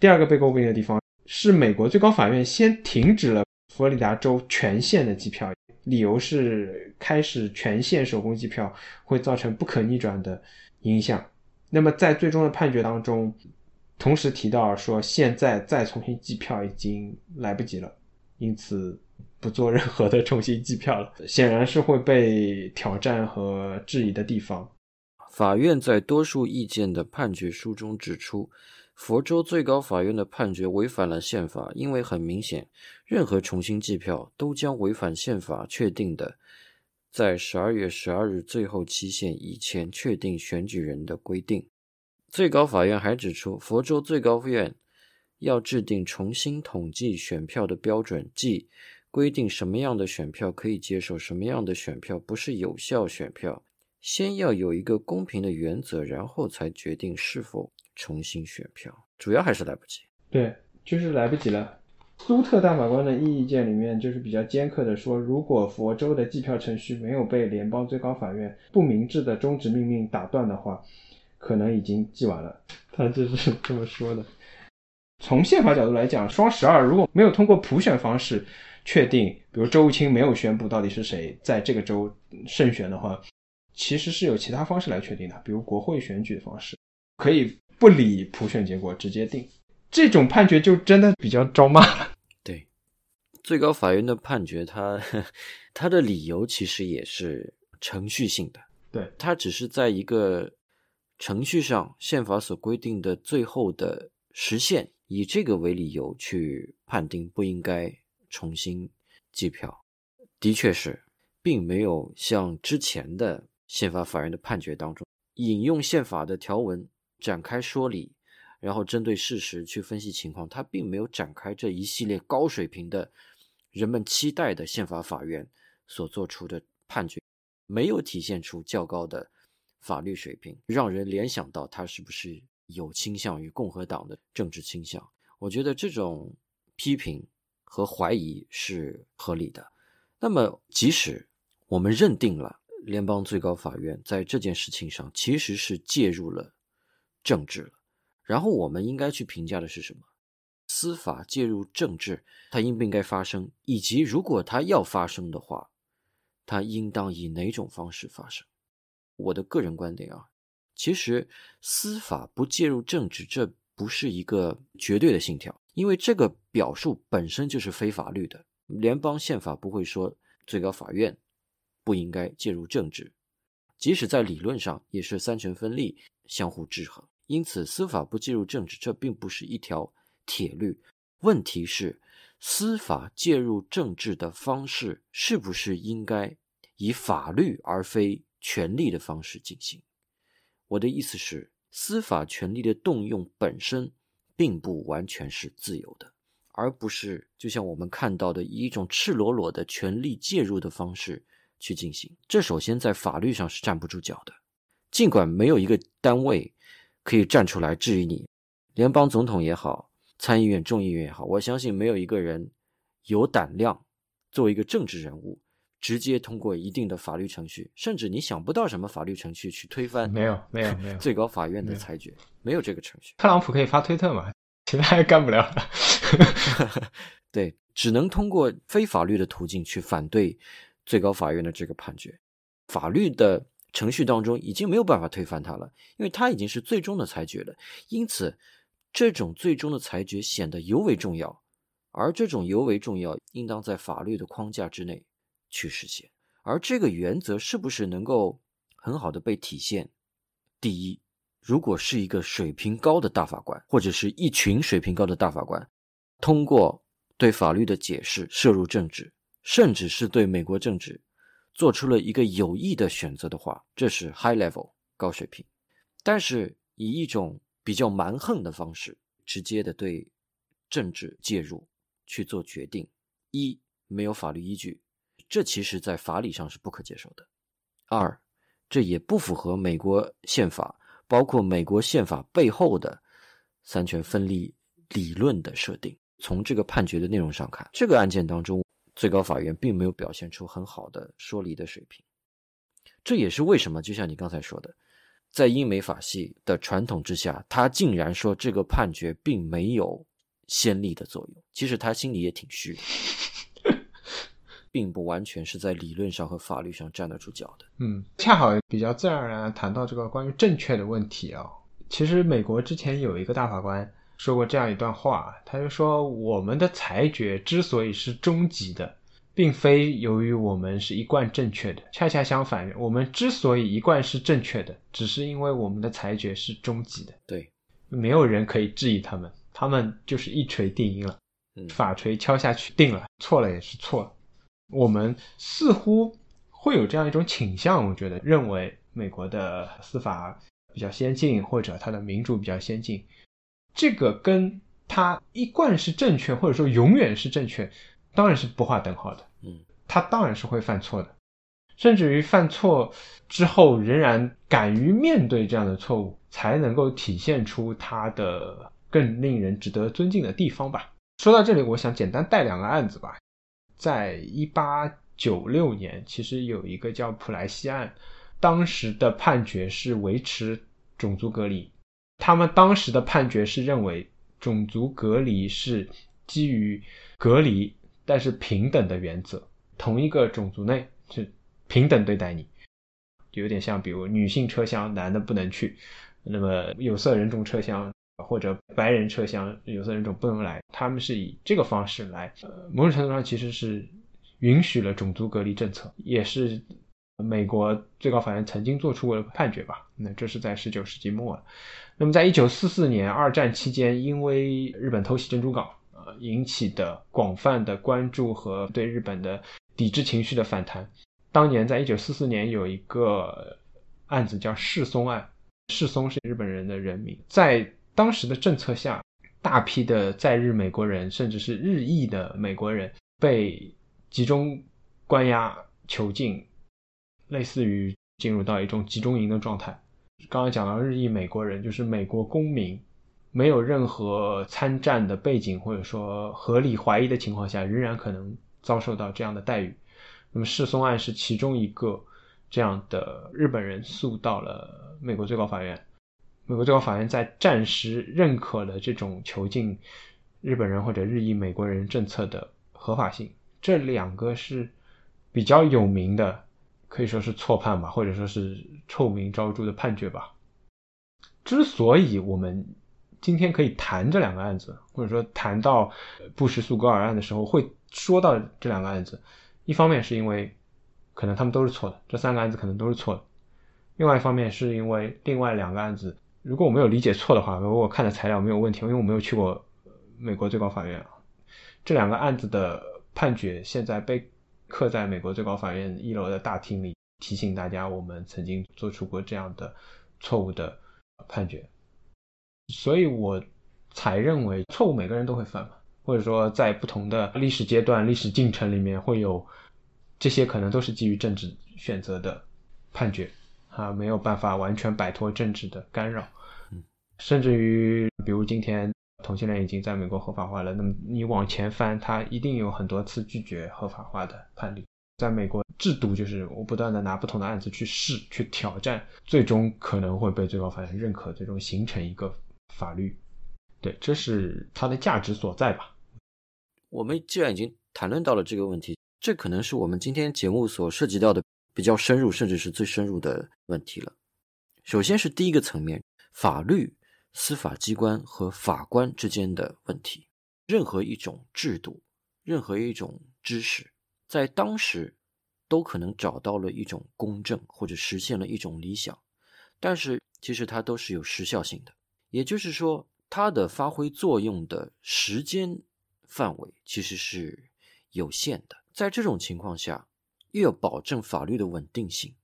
[SPEAKER 1] 第二个被诟病的地方是，美国最高法院先停止了佛罗里达州全线的机票，理由是开始全线手工机票会造成不可逆转的影响。那么在最终的判决当中，同时提到说现在再重新计票已经来不及了，因此不做任何的重新计票了，显然是会被挑战和质疑的地方。
[SPEAKER 2] 法院在多数意见的判决书中指出。佛州最高法院的判决违反了宪法，因为很明显，任何重新计票都将违反宪法确定的在十二月十二日最后期限以前确定选举人的规定。最高法院还指出，佛州最高院要制定重新统计选票的标准，即规定什么样的选票可以接受，什么样的选票不是有效选票。先要有一个公平的原则，然后才决定是否重新选票。主要还是来不及。
[SPEAKER 1] 对，就是来不及了。苏特大法官的意见里面就是比较尖刻的说，如果佛州的计票程序没有被联邦最高法院不明智的终止命令打断的话，可能已经计完了。他就是 [LAUGHS] 这么说的。从宪法角度来讲，双十二如果没有通过普选方式确定，比如周务卿没有宣布到底是谁在这个州胜选的话。其实是有其他方式来确定的，比如国会选举的方式，可以不理普选结果直接定。这种判决就真的比较招骂了。
[SPEAKER 2] 对，最高法院的判决，它它的理由其实也是程序性的，
[SPEAKER 1] 对，
[SPEAKER 2] 它只是在一个程序上，宪法所规定的最后的实现，以这个为理由去判定不应该重新计票，的确是，并没有像之前的宪法法院的判决当中，引用宪法的条文展开说理。然后针对事实去分析情况，他并没有展开这一系列高水平的、人们期待的宪法法院所做出的判决，没有体现出较高的法律水平，让人联想到他是不是有倾向于共和党的政治倾向。我觉得这种批评和怀疑是合理的。那么，即使我们认定了联邦最高法院在这件事情上其实是介入了政治了。然后我们应该去评价的是什么？司法介入政治，它应不应该发生？以及如果它要发生的话，它应当以哪种方式发生？我的个人观点啊，其实司法不介入政治，这不是一个绝对的信条，因为这个表述本身就是非法律的。联邦宪法不会说最高法院不应该介入政治，即使在理论上也是三权分立，相互制衡。因此，司法不介入政治，这并不是一条铁律。问题是，司法介入政治的方式是不是应该以法律而非权力的方式进行？我的意思是，司法权力的动用本身并不完全是自由的，而不是就像我们看到的以一种赤裸裸的权力介入的方式去进行。这首先在法律上是站不住脚的，尽管没有一个单位。可以站出来质疑你，联邦总统也好，参议院、众议院也好，我相信没有一个人有胆量作为一个政治人物，直接通过一定的法律程序，甚至你想不到什么法律程序去推翻，
[SPEAKER 1] 没有，没有，没有 [LAUGHS]
[SPEAKER 2] 最高法院的裁决，没有这个程序。
[SPEAKER 1] 特朗普可以发推特嘛？其他也干不了。[LAUGHS]
[SPEAKER 2] 对，只能通过非法律的途径去反对最高法院的这个判决，法律的。程序当中已经没有办法推翻它了，因为它已经是最终的裁决了。因此，这种最终的裁决显得尤为重要，而这种尤为重要，应当在法律的框架之内去实现。而这个原则是不是能够很好的被体现？第一，如果是一个水平高的大法官，或者是一群水平高的大法官，通过对法律的解释涉入政治，甚至是对美国政治。做出了一个有益的选择的话，这是 high level 高水平。但是以一种比较蛮横的方式，直接的对政治介入去做决定，一没有法律依据，这其实在法理上是不可接受的。二，这也不符合美国宪法，包括美国宪法背后的三权分立理论的设定。从这个判决的内容上看，这个案件当中。最高法院并没有表现出很好的说理的水平，这也是为什么，就像你刚才说的，在英美法系的传统之下，他竟然说这个判决并没有先例的作用。其实他心里也挺虚，[LAUGHS] 并不完全是在理论上和法律上站得住脚的。
[SPEAKER 1] 嗯，恰好比较自然而然谈到这个关于正确的问题啊。其实美国之前有一个大法官。说过这样一段话，他就说：“我们的裁决之所以是终极的，并非由于我们是一贯正确的，恰恰相反，我们之所以一贯是正确的，只是因为我们的裁决是终极的。
[SPEAKER 2] 对，
[SPEAKER 1] 没有人可以质疑他们，他们就是一锤定音了，法锤敲下去定了，错了也是错了。我们似乎会有这样一种倾向，我觉得认为美国的司法比较先进，或者它的民主比较先进。”这个跟他一贯是正确，或者说永远是正确，当然是不划等号的。
[SPEAKER 2] 嗯，
[SPEAKER 1] 他当然是会犯错的，甚至于犯错之后仍然敢于面对这样的错误，才能够体现出他的更令人值得尊敬的地方吧。说到这里，我想简单带两个案子吧。在一八九六年，其实有一个叫普莱西案，当时的判决是维持种族隔离。他们当时的判决是认为种族隔离是基于隔离，但是平等的原则，同一个种族内是平等对待你，就有点像比如女性车厢男的不能去，那么有色人种车厢或者白人车厢有色人种不能来，他们是以这个方式来，呃，某种程度上其实是允许了种族隔离政策，也是美国最高法院曾经做出过判决吧。那这是在十九世纪末那么在一九四四年二战期间，因为日本偷袭珍珠港，呃，引起的广泛的关注和对日本的抵制情绪的反弹，当年在一九四四年有一个案子叫世松案，世松是日本人的人名，在当时的政策下，大批的在日美国人，甚至是日裔的美国人，被集中关押囚禁，类似于进入到一种集中营的状态。刚刚讲到日裔美国人，就是美国公民，没有任何参战的背景，或者说合理怀疑的情况下，仍然可能遭受到这样的待遇。那么世松案是其中一个这样的日本人诉到了美国最高法院。美国最高法院在暂时认可了这种囚禁日本人或者日裔美国人政策的合法性。这两个是比较有名的，可以说是错判吧，或者说是臭名昭著的判决吧。之所以我们今天可以谈这两个案子，或者说谈到布什诉戈尔案的时候会说到这两个案子，一方面是因为可能他们都是错的，这三个案子可能都是错的；另外一方面是因为另外两个案子。如果我没有理解错的话，如果我看的材料没有问题，因为我没有去过美国最高法院啊。这两个案子的判决现在被刻在美国最高法院一楼的大厅里，提醒大家我们曾经做出过这样的错误的判决。所以我才认为错误每个人都会犯嘛，或者说在不同的历史阶段、历史进程里面会有这些可能都是基于政治选择的判决。啊，没有办法完全摆脱政治的干扰，甚至于，比如今天同性恋已经在美国合法化了，那么你往前翻，它一定有很多次拒绝合法化的判例。在美国制度就是我不断的拿不同的案子去试、去挑战，最终可能会被最高法院认可，最终形成一个法律。对，这是它的价值所在吧？
[SPEAKER 2] 我们既然已经谈论到了这个问题，这可能是我们今天节目所涉及到的。比较深入，甚至是最深入的问题了。首先是第一个层面，法律、司法机关和法官之间的问题。任何一种制度，任何一种知识，在当时都可能找到了一种公正，或者实现了一种理想。但是，其实它都是有时效性的，也就是说，它的发挥作用的时间范围其实是有限的。在这种情况下，又要保证法律的稳定性，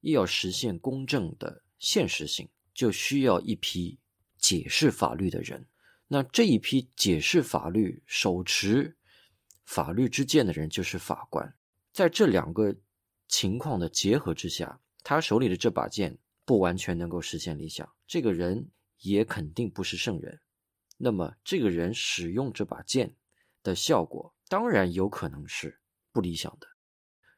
[SPEAKER 2] 又要实现公正的现实性，就需要一批解释法律的人。那这一批解释法律、手持法律之剑的人就是法官。在这两个情况的结合之下，他手里的这把剑不完全能够实现理想，这个人也肯定不是圣人。那么，这个人使用这把剑的效果，当然有可能是不理想的。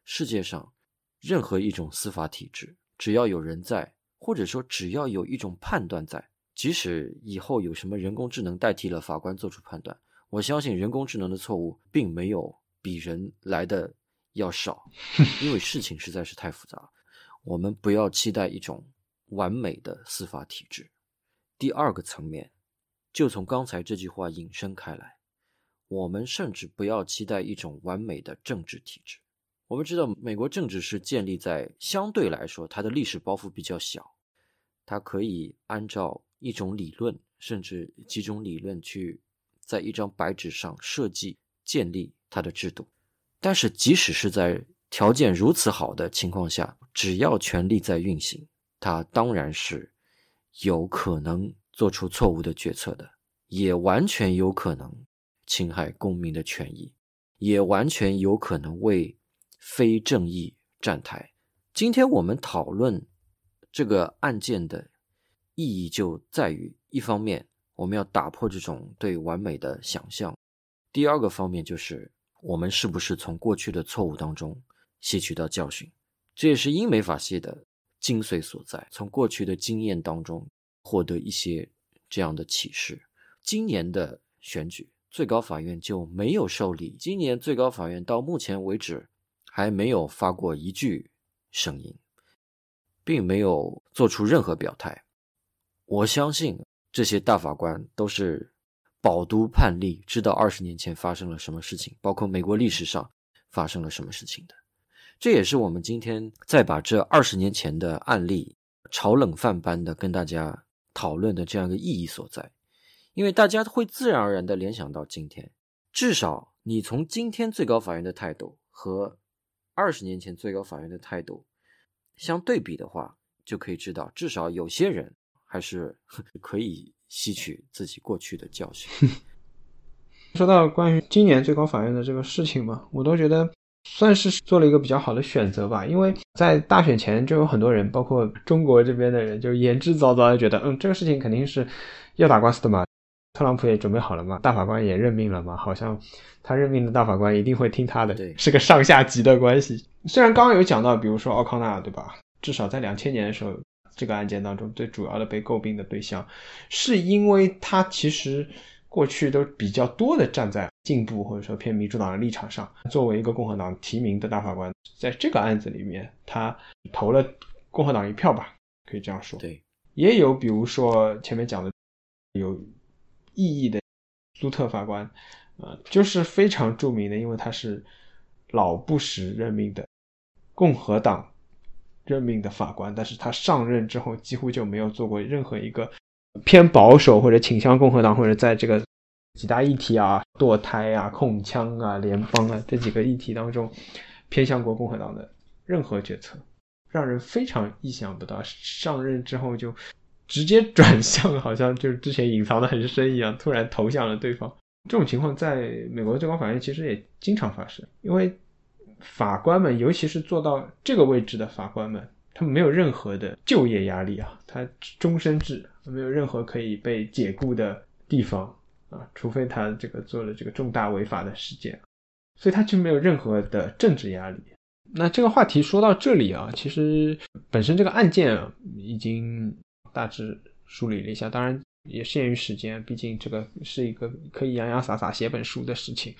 [SPEAKER 2] 世界上任何一种司法体制，只要有人在，或者说只要有一种判断在，即使以后有什么人工智能代替了法官做出判断，我相信人工智能的错误并没有比人来的要少，因为事情实在是太复杂。我们不要期待一种完美的司法体制。第二个层面，就从刚才这句话引申开来，我们甚至不要期待一种完美的政治体制。我们知道，美国政治是建立在相对来说它的历史包袱比较小，它可以按照一种理论，甚至几种理论去在一张白纸上设计建立它的制度。但是，即使是在条件如此好的情况下，只要权力在运行，它当然是有可能做出错误的决策的，也完全有可能侵害公民的权益，也完全有可能为。非正义站台。今天我们讨论这个案件的意义，就在于一方面，我们要打破这种对完美的想象；第二个方面，就是我们是不是从过去的错误当中吸取到教训。这也是英美法系的精髓所在，从过去的经验当中获得一些这样的启示。今年的选举，最高法院就没有受理。今年最高法院到目前为止。还没有发过一句声音，并没有做出任何表态。我相信这些大法官都是饱读判例，知道二十年前发生了什么事情，包括美国历史上发生了什么事情的。这也是我们今天再把这二十年前的案例炒冷饭般的跟大家讨论的这样一个意义所在，因为大家会自然而然的联想到今天，至少你从今天最高法院的态度和二十年前最高法院的态度相对比的话，就可以知道，至少有些人还是 [LAUGHS] 可以吸取自己过去的教训。[LAUGHS]
[SPEAKER 1] 说到关于今年最高法院的这个事情嘛，我都觉得。算是做了一个比较好的选择吧，因为在大选前就有很多人，包括中国这边的人，就言之凿凿的觉得，嗯，这个事情肯定是要打官司的嘛。特朗普也准备好了嘛，大法官也任命了嘛，好像他任命的大法官一定会听他的，
[SPEAKER 2] 对，
[SPEAKER 1] 是个上下级的关系。虽然刚刚有讲到，比如说奥康纳，对吧？至少在两千年的时候，这个案件当中最主要的被诟病的对象，是因为他其实。过去都比较多的站在进步或者说偏民主党的立场上，作为一个共和党提名的大法官，在这个案子里面，他投了共和党一票吧，可以这样说。
[SPEAKER 2] 对，
[SPEAKER 1] 也有比如说前面讲的有异议的苏特法官，呃，就是非常著名的，因为他是老布什任命的共和党任命的法官，但是他上任之后几乎就没有做过任何一个。偏保守或者倾向共和党，或者在这个几大议题啊，堕胎啊、控枪啊、联邦啊这几个议题当中，偏向过共和党的任何决策，让人非常意想不到。上任之后就直接 [LAUGHS] 转向，好像就是之前隐藏的很深一样，突然投向了对方。这种情况在美国最高法院其实也经常发生，因为法官们，尤其是做到这个位置的法官们。他们没有任何的就业压力啊，他终身制，没有任何可以被解雇的地方啊，除非他这个做了这个重大违法的事件，所以他就没有任何的政治压力。那这个话题说到这里啊，其实本身这个案件已经大致梳理了一下，当然也限于时间，毕竟这个是一个可以洋洋洒洒写本书的事情，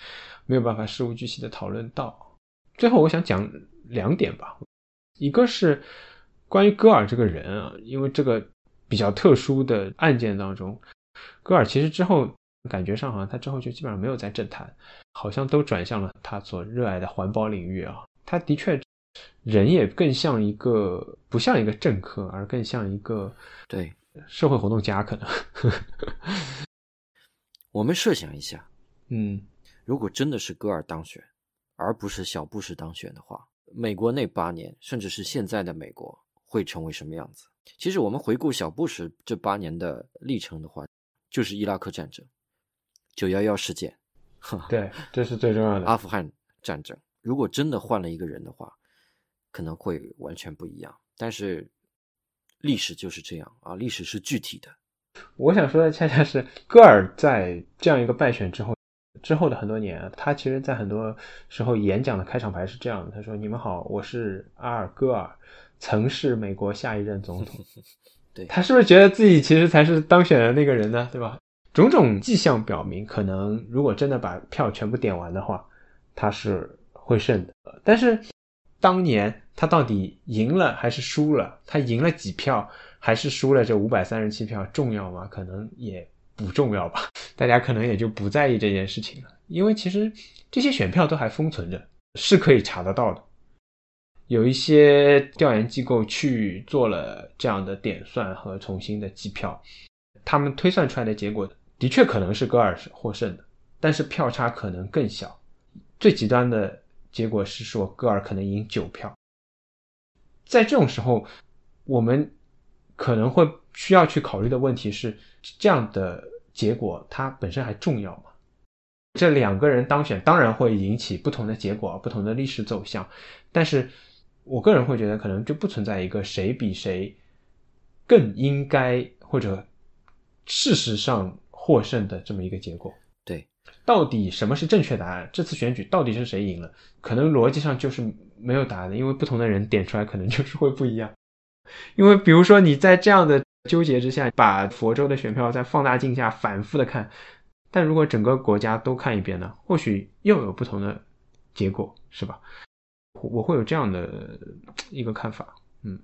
[SPEAKER 1] 没有办法事无巨细的讨论到。最后我想讲两点吧。一个是关于戈尔这个人啊，因为这个比较特殊的案件当中，戈尔其实之后感觉上好像他之后就基本上没有在政坛，好像都转向了他所热爱的环保领域啊。他的确人也更像一个不像一个政客，而更像一个
[SPEAKER 2] 对
[SPEAKER 1] 社会活动家可能。[LAUGHS]
[SPEAKER 2] 我们设想一下，
[SPEAKER 1] 嗯，
[SPEAKER 2] 如果真的是戈尔当选，而不是小布什当选的话。美国那八年，甚至是现在的美国会成为什么样子？其实我们回顾小布什这八年的历程的话，就是伊拉克战争、九幺幺事件，
[SPEAKER 1] 对，这是最重要的。
[SPEAKER 2] 阿富汗战争，如果真的换了一个人的话，可能会完全不一样。但是历史就是这样啊，历史是具体的。
[SPEAKER 1] 我想说的恰恰是戈尔在这样一个败选之后。之后的很多年，他其实，在很多时候演讲的开场白是这样的：他说：“你们好，我是阿尔戈尔，曾是美国下一任总统。[LAUGHS] ”
[SPEAKER 2] 对
[SPEAKER 1] 他是不是觉得自己其实才是当选的那个人呢？对吧？种种迹象表明，可能如果真的把票全部点完的话，他是会胜的。但是当年他到底赢了还是输了？他赢了几票，还是输了这五百三十七票，重要吗？可能也。不重要吧？[LAUGHS] 大家可能也就不在意这件事情了，因为其实这些选票都还封存着，是可以查得到的。有一些调研机构去做了这样的点算和重新的计票，他们推算出来的结果的确可能是戈尔获胜的，但是票差可能更小。最极端的结果是说戈尔可能赢九票。在这种时候，我们可能会需要去考虑的问题是。这样的结果，它本身还重要吗？这两个人当选，当然会引起不同的结果，不同的历史走向。但是我个人会觉得，可能就不存在一个谁比谁更应该或者事实上获胜的这么一个结果。
[SPEAKER 2] 对，
[SPEAKER 1] 到底什么是正确答案？这次选举到底是谁赢了？可能逻辑上就是没有答案的，因为不同的人点出来，可能就是会不一样。因为比如说你在这样的。纠结之下，把佛州的选票在放大镜下反复的看，但如果整个国家都看一遍呢，或许又有不同的结果，是吧？我会有这样的一个看法，嗯。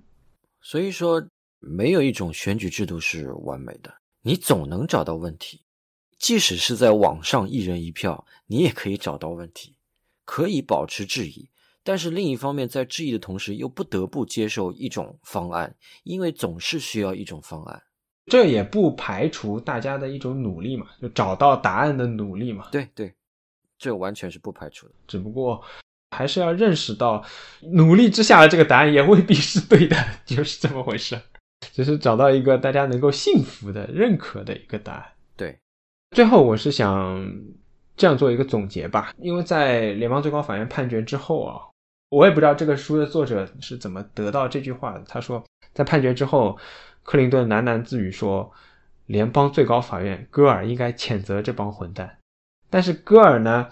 [SPEAKER 2] 所以说，没有一种选举制度是完美的，你总能找到问题。即使是在网上一人一票，你也可以找到问题，可以保持质疑。但是另一方面，在质疑的同时，又不得不接受一种方案，因为总是需要一种方案。
[SPEAKER 1] 这也不排除大家的一种努力嘛，就找到答案的努力嘛。
[SPEAKER 2] 对对，这完全是不排除的。
[SPEAKER 1] 只不过还是要认识到，努力之下的这个答案也未必是对的，就是这么回事。只是找到一个大家能够信服的、认可的一个答案。
[SPEAKER 2] 对，
[SPEAKER 1] 最后我是想这样做一个总结吧，因为在联邦最高法院判决之后啊。我也不知道这个书的作者是怎么得到这句话的。他说，在判决之后，克林顿喃喃自语说：“联邦最高法院，戈尔应该谴责这帮混蛋。”但是戈尔呢，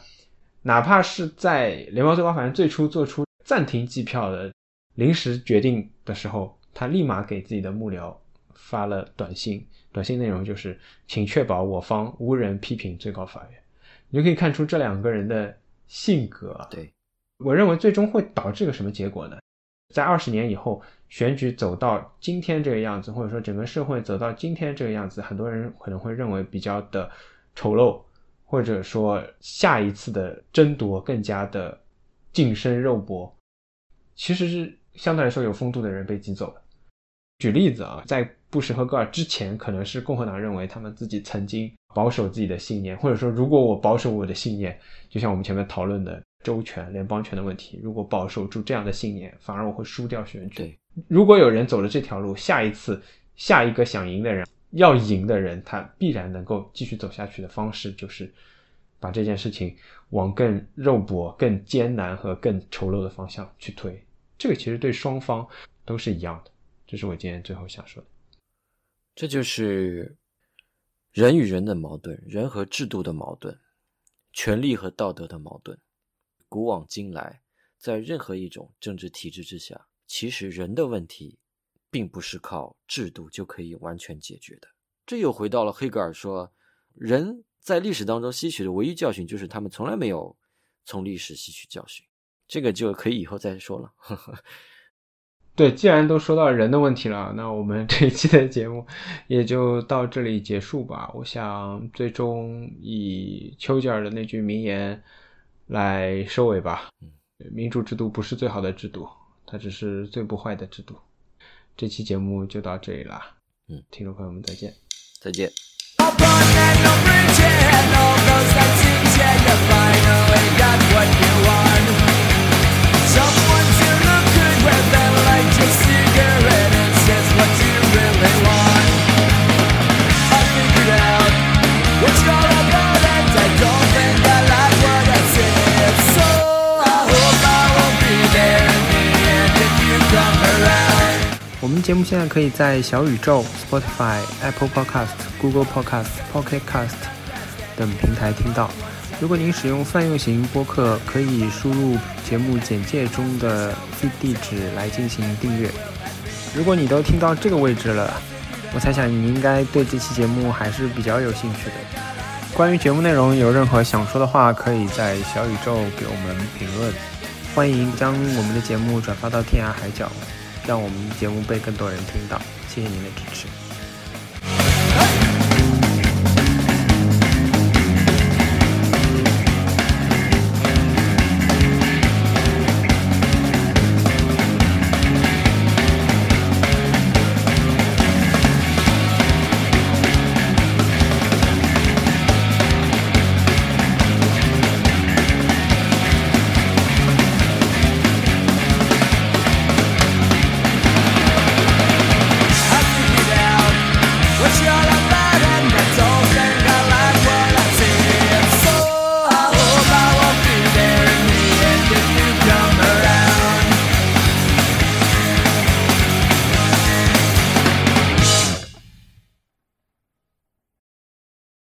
[SPEAKER 1] 哪怕是在联邦最高法院最初做出暂停计票的临时决定的时候，他立马给自己的幕僚发了短信，短信内容就是：“请确保我方无人批评最高法院。”你就可以看出这两个人的性格。
[SPEAKER 2] 对。
[SPEAKER 1] 我认为最终会导致个什么结果呢？在二十年以后，选举走到今天这个样子，或者说整个社会走到今天这个样子，很多人可能会认为比较的丑陋，或者说下一次的争夺更加的近身肉搏，其实是相对来说有风度的人被挤走了。举例子啊，在布什和戈尔之前，可能是共和党认为他们自己曾经保守自己的信念，或者说如果我保守我的信念，就像我们前面讨论的。州权、联邦权的问题，如果保守住这样的信念，反而我会输掉选举。如果有人走了这条路，下一次下一个想赢的人，要赢的人，他必然能够继续走下去的方式，就是把这件事情往更肉搏、更艰难和更丑陋的方向去推。这个其实对双方都是一样的。这是我今天最后想说的。
[SPEAKER 2] 这就是人与人的矛盾，人和制度的矛盾，权力和道德的矛盾。古往今来，在任何一种政治体制之下，其实人的问题，并不是靠制度就可以完全解决的。这又回到了黑格尔说，人在历史当中吸取的唯一教训，就是他们从来没有从历史吸取教训。这个就可以以后再说了。[LAUGHS]
[SPEAKER 1] 对，既然都说到人的问题了，那我们 [LAUGHS] 这一期的节目也就到这里结束吧。我想，最终以丘吉尔的那句名言。来收尾吧。民主制度不是最好的制度，它只是最不坏的制度。这期节目就到这里啦。
[SPEAKER 2] 嗯，
[SPEAKER 1] 听众朋友们再见，
[SPEAKER 2] 再见。
[SPEAKER 1] 我们节目现在可以在小宇宙、Spotify、Apple Podcast、Google Podcast、Pocket Cast 等平台听到。如果您使用泛用型播客，可以输入节目简介中的 feed 地址来进行订阅。如果你都听到这个位置了，我猜想你应该对这期节目还是比较有兴趣的。关于节目内容有任何想说的话，可以在小宇宙给我们评论。欢迎将我们的节目转发到天涯海角。让我们的节目被更多人听到。谢谢您的支持。